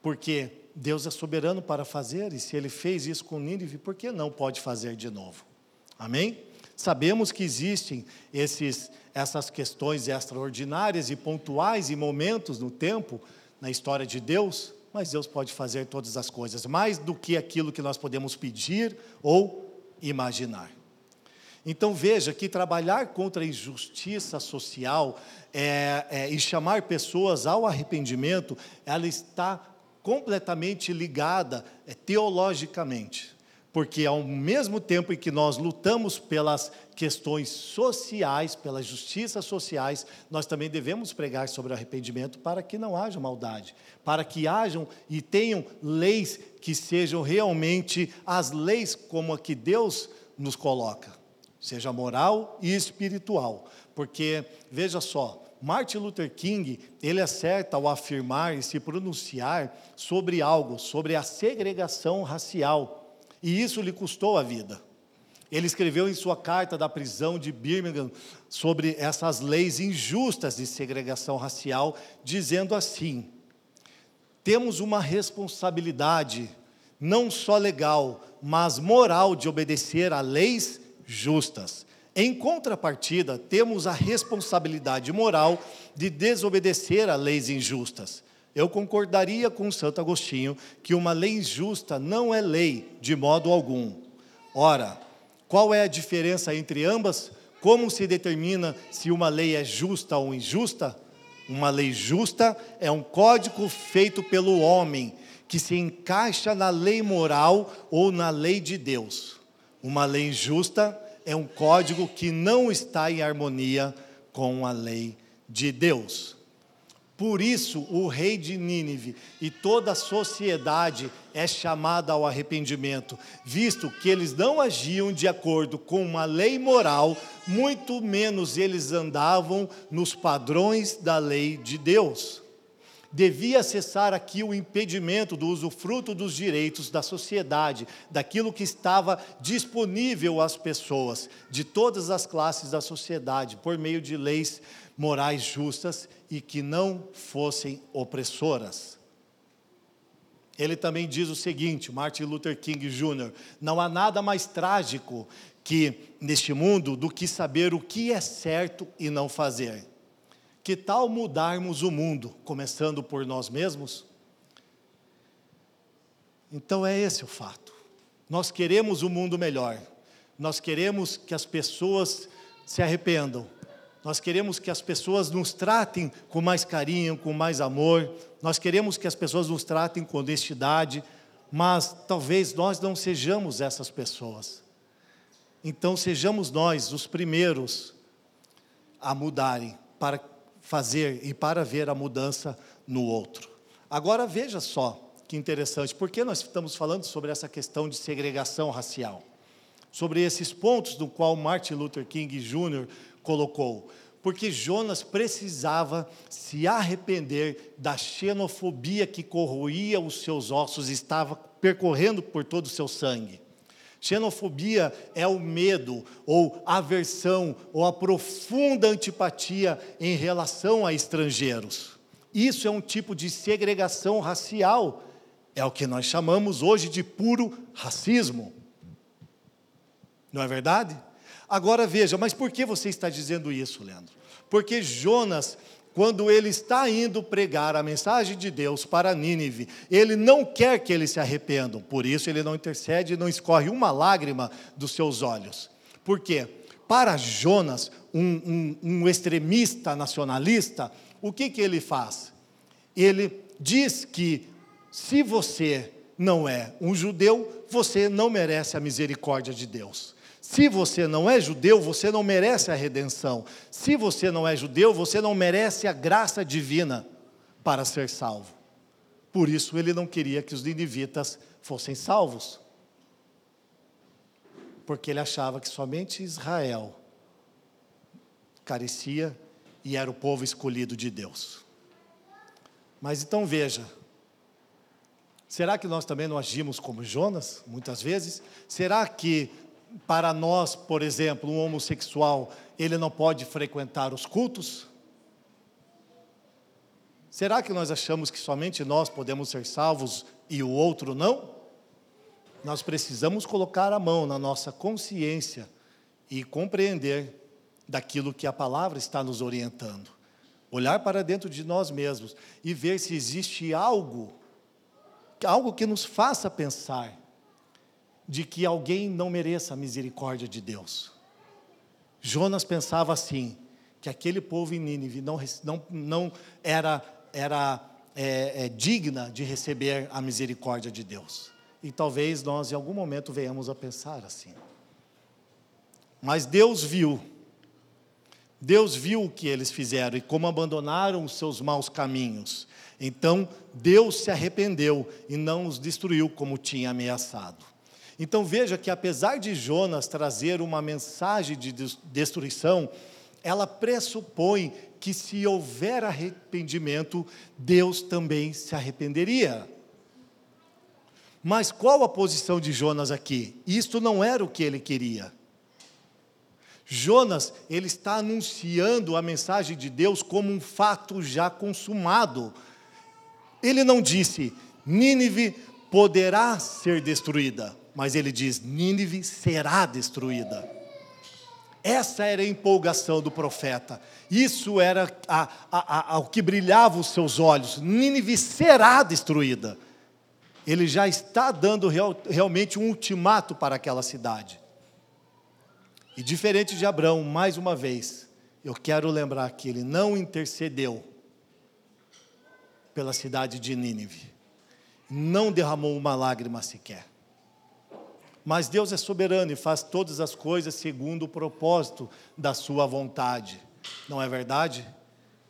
porque Deus é soberano para fazer, e se ele fez isso com Nínive, por que não pode fazer de novo? Amém? Sabemos que existem esses, essas questões extraordinárias e pontuais e momentos no tempo, na história de Deus, mas Deus pode fazer todas as coisas, mais do que aquilo que nós podemos pedir ou imaginar. Então veja que trabalhar contra a injustiça social é, é, e chamar pessoas ao arrependimento, ela está completamente ligada é, teologicamente. Porque ao mesmo tempo em que nós lutamos pelas questões sociais, pelas justiças sociais, nós também devemos pregar sobre o arrependimento para que não haja maldade, para que hajam e tenham leis que sejam realmente as leis como a que Deus nos coloca, seja moral e espiritual. Porque veja só, Martin Luther King, ele acerta ao afirmar e se pronunciar sobre algo, sobre a segregação racial, e isso lhe custou a vida. Ele escreveu em sua carta da prisão de Birmingham sobre essas leis injustas de segregação racial, dizendo assim: temos uma responsabilidade, não só legal, mas moral, de obedecer a leis justas. Em contrapartida, temos a responsabilidade moral de desobedecer a leis injustas. Eu concordaria com Santo Agostinho que uma lei injusta não é lei de modo algum. Ora, qual é a diferença entre ambas? Como se determina se uma lei é justa ou injusta? Uma lei justa é um código feito pelo homem que se encaixa na lei moral ou na lei de Deus. Uma lei injusta é um código que não está em harmonia com a lei de Deus. Por isso, o rei de Nínive e toda a sociedade é chamada ao arrependimento, visto que eles não agiam de acordo com uma lei moral, muito menos eles andavam nos padrões da lei de Deus devia cessar aqui o impedimento do usufruto dos direitos da sociedade, daquilo que estava disponível às pessoas, de todas as classes da sociedade, por meio de leis morais justas e que não fossem opressoras. Ele também diz o seguinte, Martin Luther King Jr., não há nada mais trágico que neste mundo do que saber o que é certo e não fazer. Que tal mudarmos o mundo, começando por nós mesmos? Então é esse o fato. Nós queremos um mundo melhor. Nós queremos que as pessoas se arrependam. Nós queremos que as pessoas nos tratem com mais carinho, com mais amor. Nós queremos que as pessoas nos tratem com honestidade, mas talvez nós não sejamos essas pessoas. Então sejamos nós os primeiros a mudarem para fazer e para ver a mudança no outro. Agora veja só que interessante, por que nós estamos falando sobre essa questão de segregação racial? Sobre esses pontos do qual Martin Luther King Jr. colocou. Porque Jonas precisava se arrepender da xenofobia que corroía os seus ossos e estava percorrendo por todo o seu sangue. Xenofobia é o medo, ou aversão, ou a profunda antipatia em relação a estrangeiros. Isso é um tipo de segregação racial É o que nós chamamos hoje de puro racismo. Não é verdade? Agora veja, mas por que você está dizendo isso, Leandro? Porque Jonas, quando ele está indo pregar a mensagem de Deus para Nínive, ele não quer que eles se arrependam, por isso ele não intercede e não escorre uma lágrima dos seus olhos. Por quê? Para Jonas, um, um, um extremista nacionalista, o que, que ele faz? Ele diz que se você não é um judeu, você não merece a misericórdia de Deus. Se você não é judeu, você não merece a redenção. Se você não é judeu, você não merece a graça divina para ser salvo. Por isso ele não queria que os ninivitas fossem salvos. Porque ele achava que somente Israel carecia e era o povo escolhido de Deus. Mas então veja, será que nós também não agimos como Jonas, muitas vezes? Será que para nós, por exemplo, um homossexual, ele não pode frequentar os cultos? Será que nós achamos que somente nós podemos ser salvos e o outro não? Nós precisamos colocar a mão na nossa consciência e compreender daquilo que a palavra está nos orientando. Olhar para dentro de nós mesmos e ver se existe algo, algo que nos faça pensar de que alguém não mereça a misericórdia de Deus. Jonas pensava assim, que aquele povo em Nínive não, não, não era, era é, é, digna de receber a misericórdia de Deus. E talvez nós em algum momento venhamos a pensar assim. Mas Deus viu, Deus viu o que eles fizeram e como abandonaram os seus maus caminhos. Então Deus se arrependeu e não os destruiu como tinha ameaçado. Então veja que apesar de Jonas trazer uma mensagem de destruição, ela pressupõe que se houver arrependimento, Deus também se arrependeria. Mas qual a posição de Jonas aqui? Isto não era o que ele queria. Jonas, ele está anunciando a mensagem de Deus como um fato já consumado. Ele não disse, Nínive poderá ser destruída mas ele diz: Nínive será destruída. Essa era a empolgação do profeta. Isso era a, a, a, o que brilhava os seus olhos. Nínive será destruída. Ele já está dando real, realmente um ultimato para aquela cidade. E diferente de Abraão, mais uma vez, eu quero lembrar que ele não intercedeu pela cidade de Nínive. Não derramou uma lágrima sequer. Mas Deus é soberano e faz todas as coisas segundo o propósito da sua vontade. Não é verdade?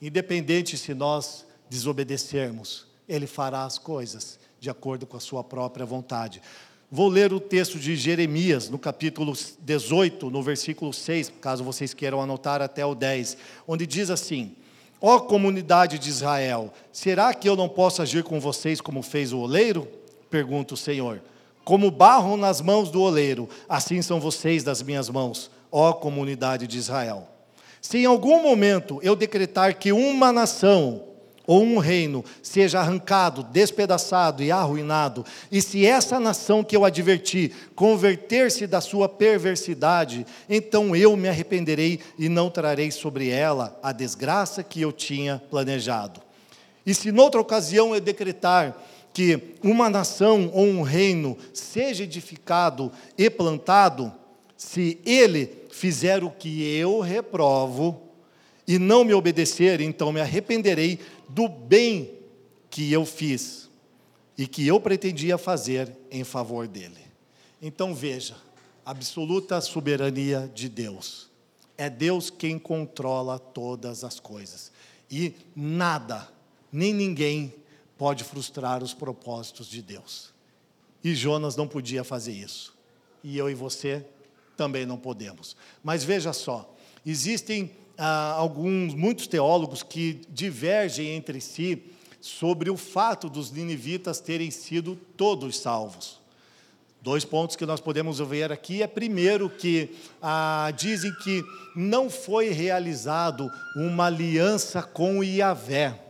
Independente se nós desobedecermos, Ele fará as coisas de acordo com a sua própria vontade. Vou ler o texto de Jeremias, no capítulo 18, no versículo 6, caso vocês queiram anotar até o 10, onde diz assim: Ó comunidade de Israel, será que eu não posso agir com vocês como fez o oleiro? Pergunta o Senhor. Como barro nas mãos do oleiro, assim são vocês das minhas mãos, ó comunidade de Israel. Se em algum momento eu decretar que uma nação ou um reino seja arrancado, despedaçado e arruinado, e se essa nação que eu adverti converter-se da sua perversidade, então eu me arrependerei e não trarei sobre ela a desgraça que eu tinha planejado. E se noutra ocasião eu decretar que uma nação ou um reino seja edificado e plantado, se ele fizer o que eu reprovo e não me obedecer, então me arrependerei do bem que eu fiz e que eu pretendia fazer em favor dele. Então veja, absoluta soberania de Deus. É Deus quem controla todas as coisas. E nada, nem ninguém pode frustrar os propósitos de Deus. E Jonas não podia fazer isso. E eu e você também não podemos. Mas veja só, existem ah, alguns, muitos teólogos que divergem entre si sobre o fato dos ninivitas terem sido todos salvos. Dois pontos que nós podemos ver aqui é primeiro que ah, dizem que não foi realizado uma aliança com Iavé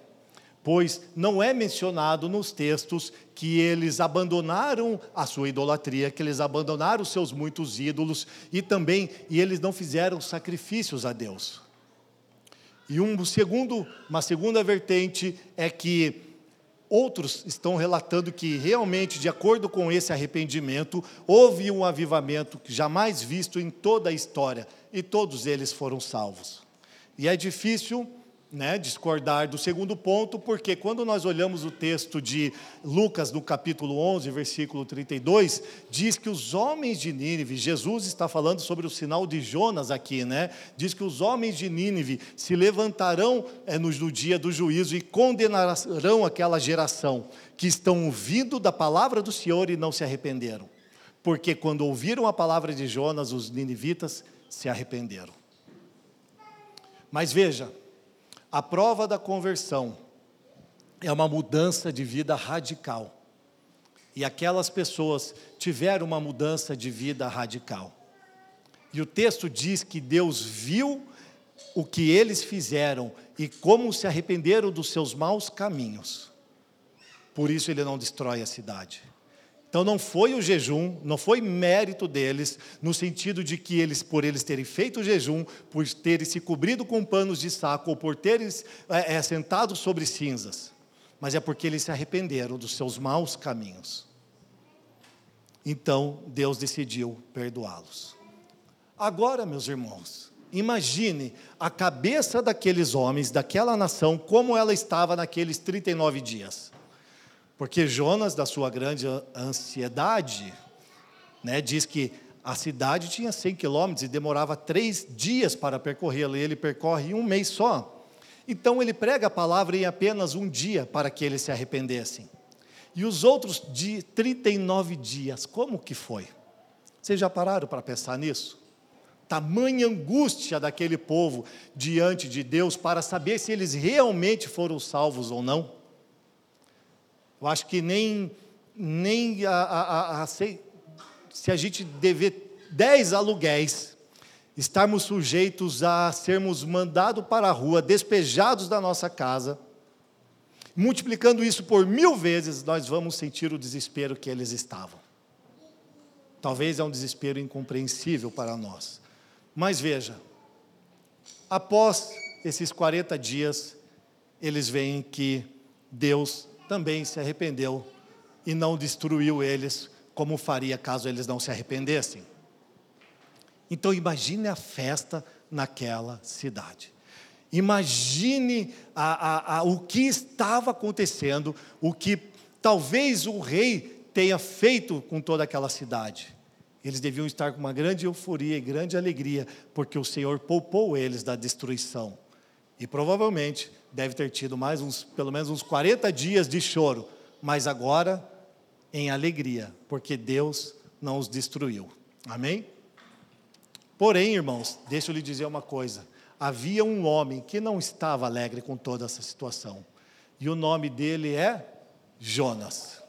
pois não é mencionado nos textos que eles abandonaram a sua idolatria, que eles abandonaram os seus muitos ídolos e também e eles não fizeram sacrifícios a Deus. E um segundo, uma segunda vertente é que outros estão relatando que realmente, de acordo com esse arrependimento, houve um avivamento jamais visto em toda a história e todos eles foram salvos. E é difícil né, discordar do segundo ponto, porque quando nós olhamos o texto de Lucas, no capítulo 11, versículo 32, diz que os homens de Nínive, Jesus está falando sobre o sinal de Jonas aqui, né? Diz que os homens de Nínive se levantarão é, no, no dia do juízo e condenarão aquela geração que estão ouvindo da palavra do Senhor e não se arrependeram. Porque quando ouviram a palavra de Jonas, os ninivitas se arrependeram. Mas veja, a prova da conversão é uma mudança de vida radical. E aquelas pessoas tiveram uma mudança de vida radical. E o texto diz que Deus viu o que eles fizeram e como se arrependeram dos seus maus caminhos. Por isso ele não destrói a cidade. Então não foi o jejum, não foi mérito deles, no sentido de que eles, por eles terem feito o jejum, por terem se cobrido com panos de saco, ou por terem é, é, sentado sobre cinzas, mas é porque eles se arrependeram dos seus maus caminhos. Então Deus decidiu perdoá-los. Agora, meus irmãos, imagine a cabeça daqueles homens, daquela nação, como ela estava naqueles 39 dias. Porque Jonas, da sua grande ansiedade, né, diz que a cidade tinha 100 quilômetros e demorava três dias para percorrê-la, e ele percorre em um mês só. Então ele prega a palavra em apenas um dia para que eles se arrependessem. E os outros de 39 dias, como que foi? Vocês já pararam para pensar nisso? Tamanha angústia daquele povo diante de Deus para saber se eles realmente foram salvos ou não. Eu acho que nem, nem a, a, a, se, se a gente dever dez aluguéis, estarmos sujeitos a sermos mandados para a rua, despejados da nossa casa, multiplicando isso por mil vezes, nós vamos sentir o desespero que eles estavam. Talvez é um desespero incompreensível para nós. Mas veja, após esses 40 dias, eles veem que Deus também se arrependeu e não destruiu eles, como faria caso eles não se arrependessem. Então imagine a festa naquela cidade. Imagine a, a, a, o que estava acontecendo, o que talvez o rei tenha feito com toda aquela cidade. Eles deviam estar com uma grande euforia e grande alegria, porque o Senhor poupou eles da destruição. E provavelmente deve ter tido mais uns, pelo menos uns 40 dias de choro, mas agora em alegria, porque Deus não os destruiu. Amém? Porém, irmãos, deixa eu lhe dizer uma coisa. Havia um homem que não estava alegre com toda essa situação. E o nome dele é Jonas.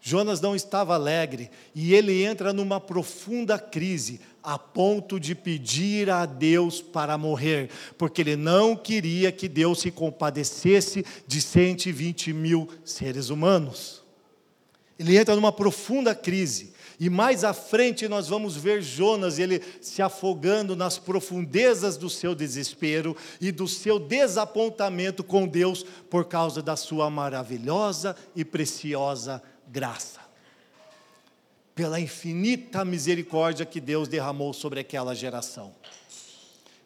Jonas não estava alegre e ele entra numa profunda crise, a ponto de pedir a Deus para morrer, porque ele não queria que Deus se compadecesse de 120 mil seres humanos. Ele entra numa profunda crise. E mais à frente nós vamos ver Jonas, ele se afogando nas profundezas do seu desespero e do seu desapontamento com Deus por causa da sua maravilhosa e preciosa graça, pela infinita misericórdia que Deus derramou sobre aquela geração.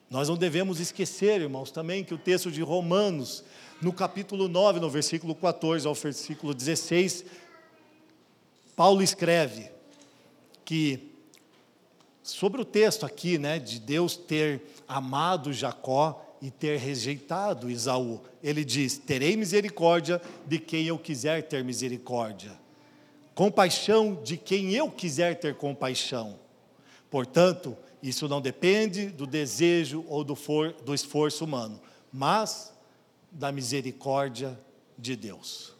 Nós não devemos esquecer, irmãos, também que o texto de Romanos, no capítulo 9, no versículo 14 ao versículo 16, Paulo escreve que sobre o texto aqui, né, de Deus ter amado Jacó e ter rejeitado Isaú. Ele diz: Terei misericórdia de quem eu quiser ter misericórdia compaixão de quem eu quiser ter compaixão. Portanto, isso não depende do desejo ou do, for, do esforço humano, mas da misericórdia de Deus.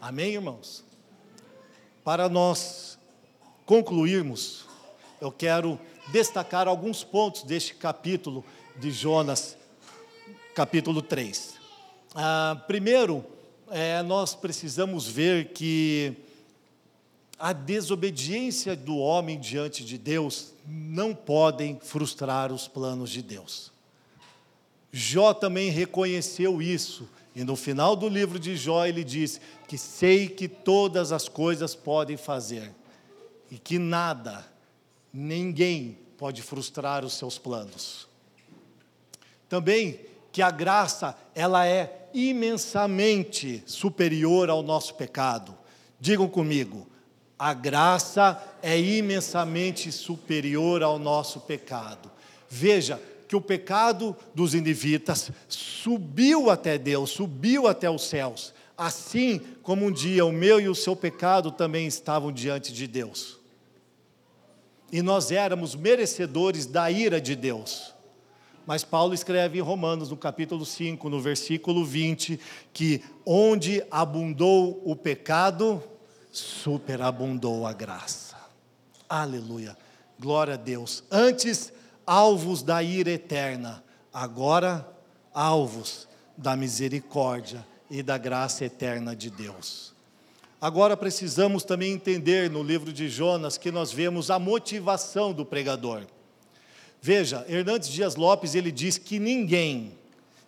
Amém, irmãos? Para nós concluirmos, eu quero destacar alguns pontos deste capítulo de Jonas, capítulo 3. Ah, primeiro, é, nós precisamos ver que a desobediência do homem diante de Deus não podem frustrar os planos de Deus. Jó também reconheceu isso, e no final do livro de Jó ele diz que sei que todas as coisas podem fazer, e que nada, ninguém pode frustrar os seus planos. Também que a graça, ela é imensamente superior ao nosso pecado. Digam comigo, a graça é imensamente superior ao nosso pecado. Veja que o pecado dos inivitas subiu até Deus, subiu até os céus, assim como um dia o meu e o seu pecado também estavam diante de Deus. E nós éramos merecedores da ira de Deus. Mas Paulo escreve em Romanos, no capítulo 5, no versículo 20, que onde abundou o pecado, superabundou a graça. Aleluia. Glória a Deus. Antes, alvos da ira eterna, agora, alvos da misericórdia e da graça eterna de Deus. Agora precisamos também entender no livro de Jonas que nós vemos a motivação do pregador. Veja, Hernandes Dias Lopes, ele diz que ninguém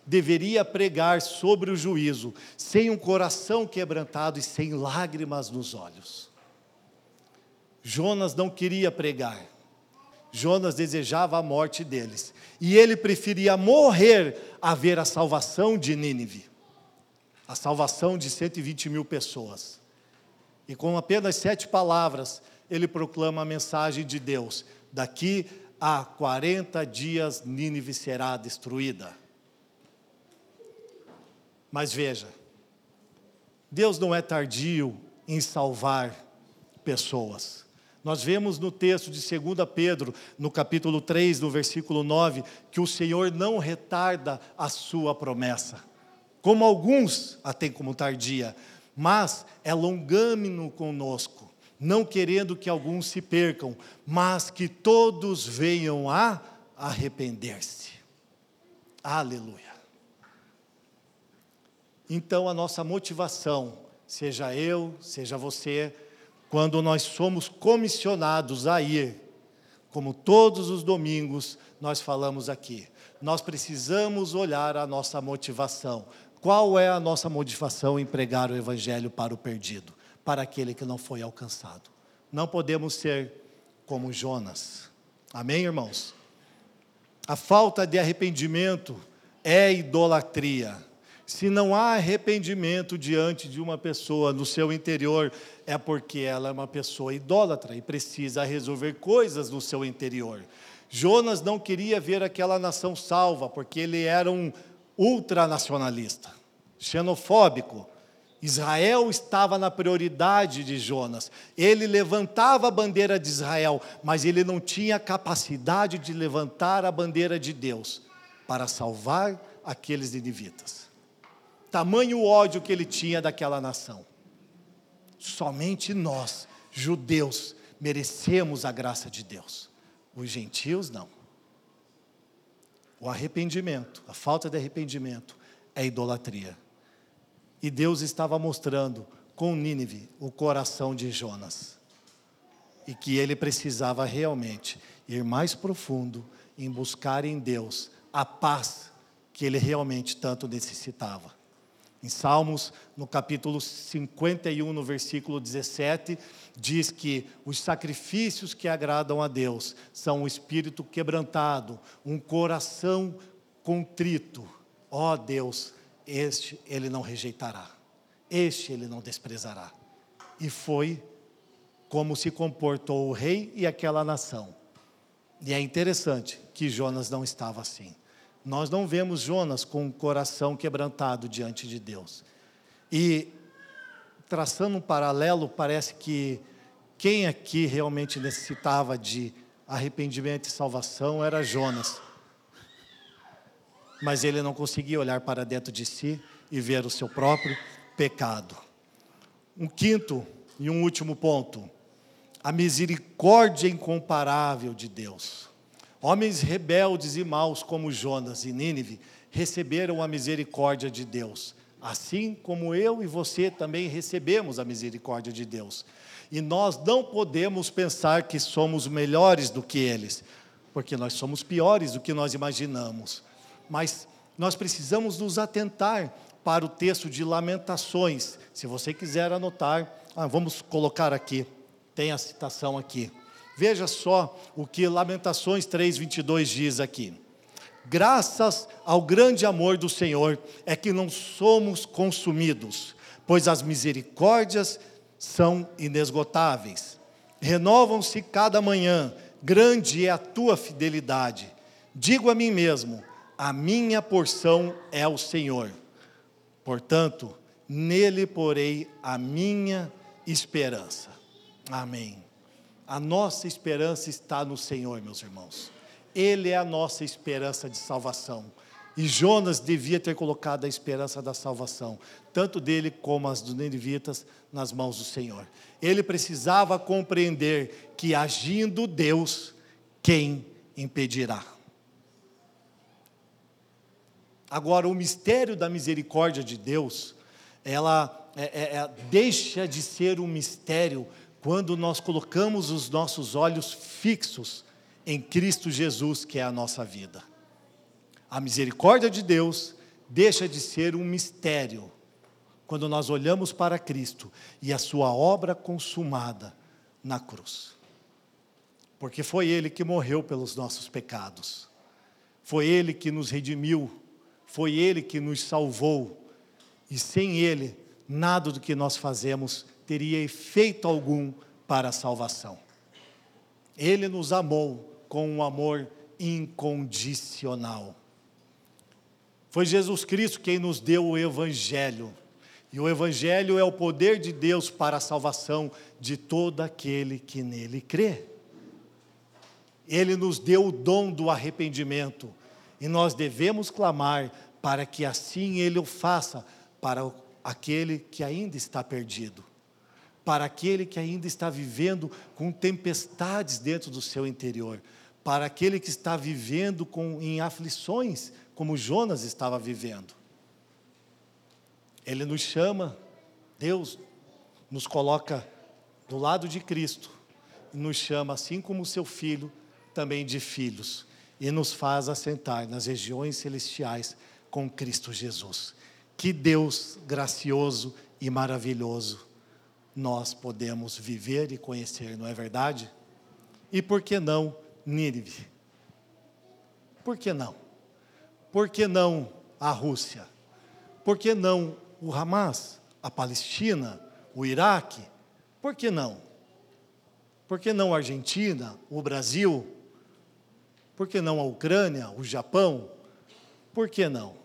deveria pregar sobre o juízo sem um coração quebrantado e sem lágrimas nos olhos. Jonas não queria pregar. Jonas desejava a morte deles. E ele preferia morrer a ver a salvação de Nínive. A salvação de 120 mil pessoas. E com apenas sete palavras, ele proclama a mensagem de Deus. Daqui há 40 dias Nínive será destruída. Mas veja, Deus não é tardio em salvar pessoas. Nós vemos no texto de 2 Pedro, no capítulo 3, no versículo 9, que o Senhor não retarda a sua promessa, como alguns a têm como tardia, mas é longâmino conosco, não querendo que alguns se percam, mas que todos venham a arrepender-se. Aleluia. Então a nossa motivação, seja eu, seja você, quando nós somos comissionados a ir, como todos os domingos nós falamos aqui, nós precisamos olhar a nossa motivação. Qual é a nossa motivação em pregar o Evangelho para o perdido? Para aquele que não foi alcançado. Não podemos ser como Jonas. Amém, irmãos? A falta de arrependimento é idolatria. Se não há arrependimento diante de uma pessoa no seu interior, é porque ela é uma pessoa idólatra e precisa resolver coisas no seu interior. Jonas não queria ver aquela nação salva, porque ele era um ultranacionalista, xenofóbico. Israel estava na prioridade de Jonas. Ele levantava a bandeira de Israel, mas ele não tinha capacidade de levantar a bandeira de Deus para salvar aqueles ninivitas. Tamanho ódio que ele tinha daquela nação. Somente nós, judeus, merecemos a graça de Deus. Os gentios não. O arrependimento, a falta de arrependimento é idolatria. E Deus estava mostrando com Nínive o coração de Jonas. E que ele precisava realmente ir mais profundo em buscar em Deus a paz que ele realmente tanto necessitava. Em Salmos, no capítulo 51, no versículo 17, diz que os sacrifícios que agradam a Deus são um espírito quebrantado, um coração contrito. Ó oh, Deus, este ele não rejeitará, este ele não desprezará. E foi como se comportou o rei e aquela nação. E é interessante que Jonas não estava assim. Nós não vemos Jonas com o coração quebrantado diante de Deus. E traçando um paralelo, parece que quem aqui realmente necessitava de arrependimento e salvação era Jonas mas ele não conseguia olhar para dentro de si e ver o seu próprio pecado. Um quinto e um último ponto: a misericórdia incomparável de Deus. Homens rebeldes e maus como Jonas e Nínive receberam a misericórdia de Deus, assim como eu e você também recebemos a misericórdia de Deus. E nós não podemos pensar que somos melhores do que eles, porque nós somos piores do que nós imaginamos. Mas nós precisamos nos atentar para o texto de Lamentações. Se você quiser anotar, ah, vamos colocar aqui, tem a citação aqui. Veja só o que Lamentações 3:22 diz aqui. Graças ao grande amor do Senhor é que não somos consumidos, pois as misericórdias são inesgotáveis. Renovam-se cada manhã, grande é a tua fidelidade. Digo a mim mesmo: a minha porção é o Senhor. Portanto, nele porei a minha esperança. Amém. A nossa esperança está no Senhor, meus irmãos. Ele é a nossa esperança de salvação. E Jonas devia ter colocado a esperança da salvação, tanto dele como as dos ninivitas, nas mãos do Senhor. Ele precisava compreender que agindo Deus, quem impedirá? Agora, o mistério da misericórdia de Deus, ela é, é, é, deixa de ser um mistério quando nós colocamos os nossos olhos fixos em Cristo Jesus, que é a nossa vida. A misericórdia de Deus deixa de ser um mistério quando nós olhamos para Cristo e a sua obra consumada na cruz. Porque foi Ele que morreu pelos nossos pecados, foi Ele que nos redimiu, foi Ele que nos salvou, e sem Ele, nada do que nós fazemos teria efeito algum para a salvação. Ele nos amou com um amor incondicional. Foi Jesus Cristo quem nos deu o Evangelho. E o Evangelho é o poder de Deus para a salvação de todo aquele que nele crê. Ele nos deu o dom do arrependimento. E nós devemos clamar para que assim Ele o faça para aquele que ainda está perdido. Para aquele que ainda está vivendo com tempestades dentro do seu interior. Para aquele que está vivendo com, em aflições como Jonas estava vivendo. Ele nos chama, Deus nos coloca do lado de Cristo, nos chama, assim como seu filho, também de filhos, e nos faz assentar nas regiões celestiais com Cristo Jesus. Que Deus gracioso e maravilhoso nós podemos viver e conhecer, não é verdade? E por que não Nínive? Por que não? Por que não a Rússia? Por que não o Hamas, a Palestina, o Iraque? Por que não? Por que não a Argentina, o Brasil? Por que não a Ucrânia, o Japão? Por que não?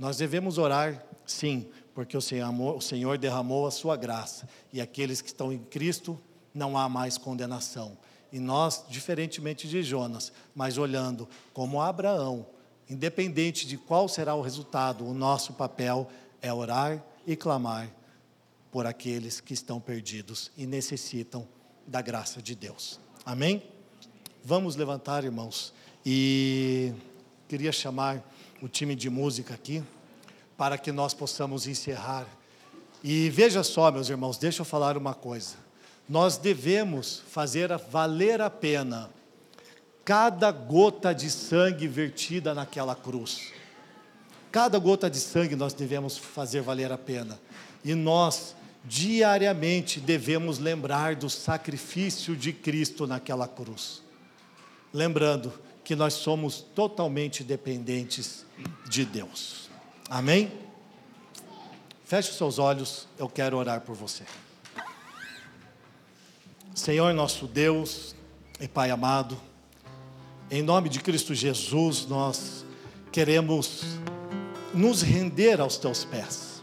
Nós devemos orar, sim, porque o Senhor, derramou a sua graça e aqueles que estão em Cristo não há mais condenação. E nós, diferentemente de Jonas, mas olhando como Abraão, Independente de qual será o resultado, o nosso papel é orar e clamar por aqueles que estão perdidos e necessitam da graça de Deus. Amém? Vamos levantar, irmãos, e queria chamar o time de música aqui para que nós possamos encerrar. E veja só, meus irmãos, deixa eu falar uma coisa. Nós devemos fazer valer a pena cada gota de sangue vertida naquela cruz. Cada gota de sangue nós devemos fazer valer a pena. E nós, diariamente, devemos lembrar do sacrifício de Cristo naquela cruz. Lembrando que nós somos totalmente dependentes de Deus. Amém? Feche os seus olhos, eu quero orar por você. Senhor nosso Deus e Pai amado, em nome de Cristo Jesus, nós queremos nos render aos teus pés.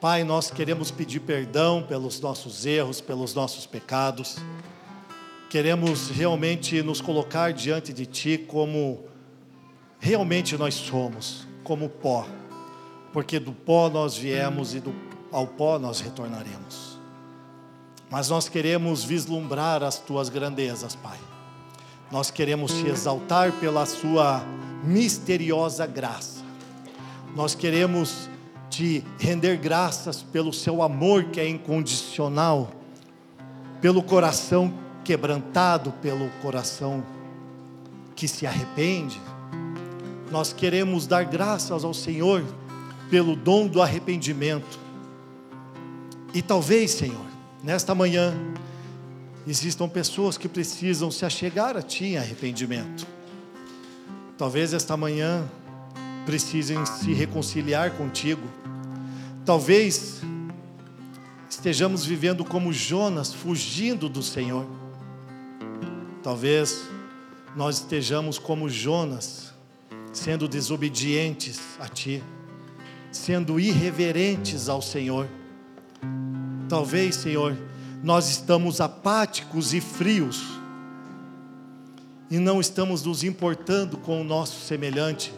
Pai, nós queremos pedir perdão pelos nossos erros, pelos nossos pecados. Queremos realmente nos colocar diante de Ti como realmente nós somos, como pó. Porque do pó nós viemos e do, ao pó nós retornaremos. Mas nós queremos vislumbrar as Tuas grandezas, Pai Nós queremos te exaltar pela sua misteriosa graça. Nós queremos te render graças pelo seu amor que é incondicional, pelo coração quebrantado, pelo coração que se arrepende. Nós queremos dar graças ao Senhor pelo dom do arrependimento. E talvez, Senhor, nesta manhã, existam pessoas que precisam se achegar a Ti em arrependimento. Talvez esta manhã precisem se reconciliar contigo. Talvez estejamos vivendo como Jonas, fugindo do Senhor. Talvez nós estejamos como Jonas, sendo desobedientes a Ti, sendo irreverentes ao Senhor. Talvez, Senhor, nós estamos apáticos e frios e não estamos nos importando com o nosso semelhante,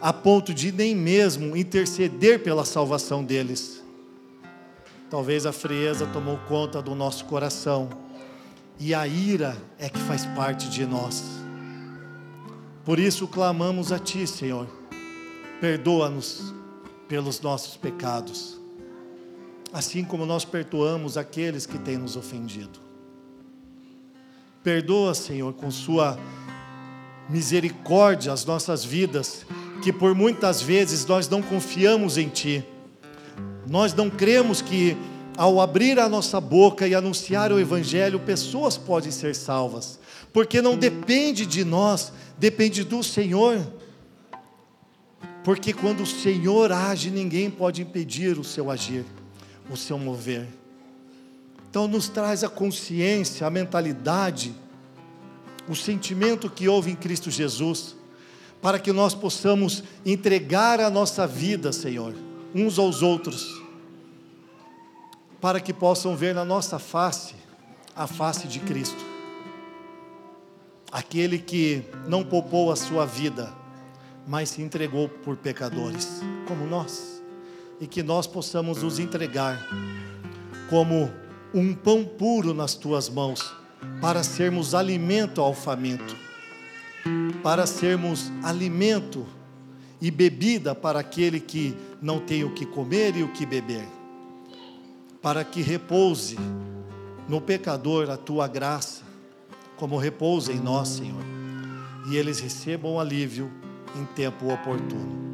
a ponto de nem mesmo interceder pela salvação deles. Talvez a frieza tomou conta do nosso coração e a ira é que faz parte de nós. Por isso clamamos a Ti, Senhor, perdoa-nos pelos nossos pecados, assim como nós perdoamos aqueles que têm nos ofendido. Perdoa, Senhor, com Sua misericórdia as nossas vidas, que por muitas vezes nós não confiamos em Ti, nós não cremos que ao abrir a nossa boca e anunciar o Evangelho, pessoas podem ser salvas, porque não depende de nós, depende do Senhor. Porque quando o Senhor age, ninguém pode impedir o seu agir, o seu mover. Então, nos traz a consciência, a mentalidade, o sentimento que houve em Cristo Jesus, para que nós possamos entregar a nossa vida, Senhor, uns aos outros para que possam ver na nossa face a face de Cristo. Aquele que não poupou a sua vida, mas se entregou por pecadores, como nós, e que nós possamos nos entregar como um pão puro nas tuas mãos, para sermos alimento ao faminto, para sermos alimento e bebida para aquele que não tem o que comer e o que beber para que repouse no pecador a tua graça, como repousa em nós, Senhor, e eles recebam alívio em tempo oportuno.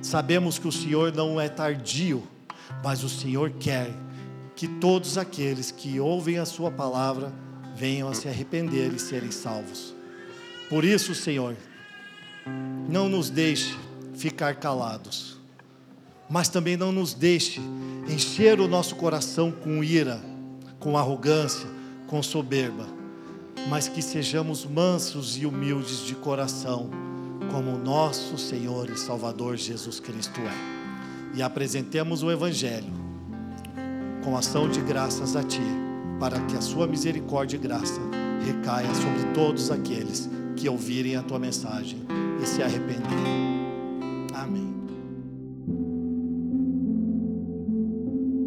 Sabemos que o Senhor não é tardio, mas o Senhor quer que todos aqueles que ouvem a Sua palavra venham a se arrepender e serem salvos. Por isso, Senhor, não nos deixe ficar calados mas também não nos deixe encher o nosso coração com ira, com arrogância, com soberba, mas que sejamos mansos e humildes de coração, como nosso Senhor e Salvador Jesus Cristo é. E apresentemos o Evangelho com ação de graças a Ti, para que a Sua misericórdia e graça recaia sobre todos aqueles que ouvirem a Tua mensagem e se arrependerem. Amém.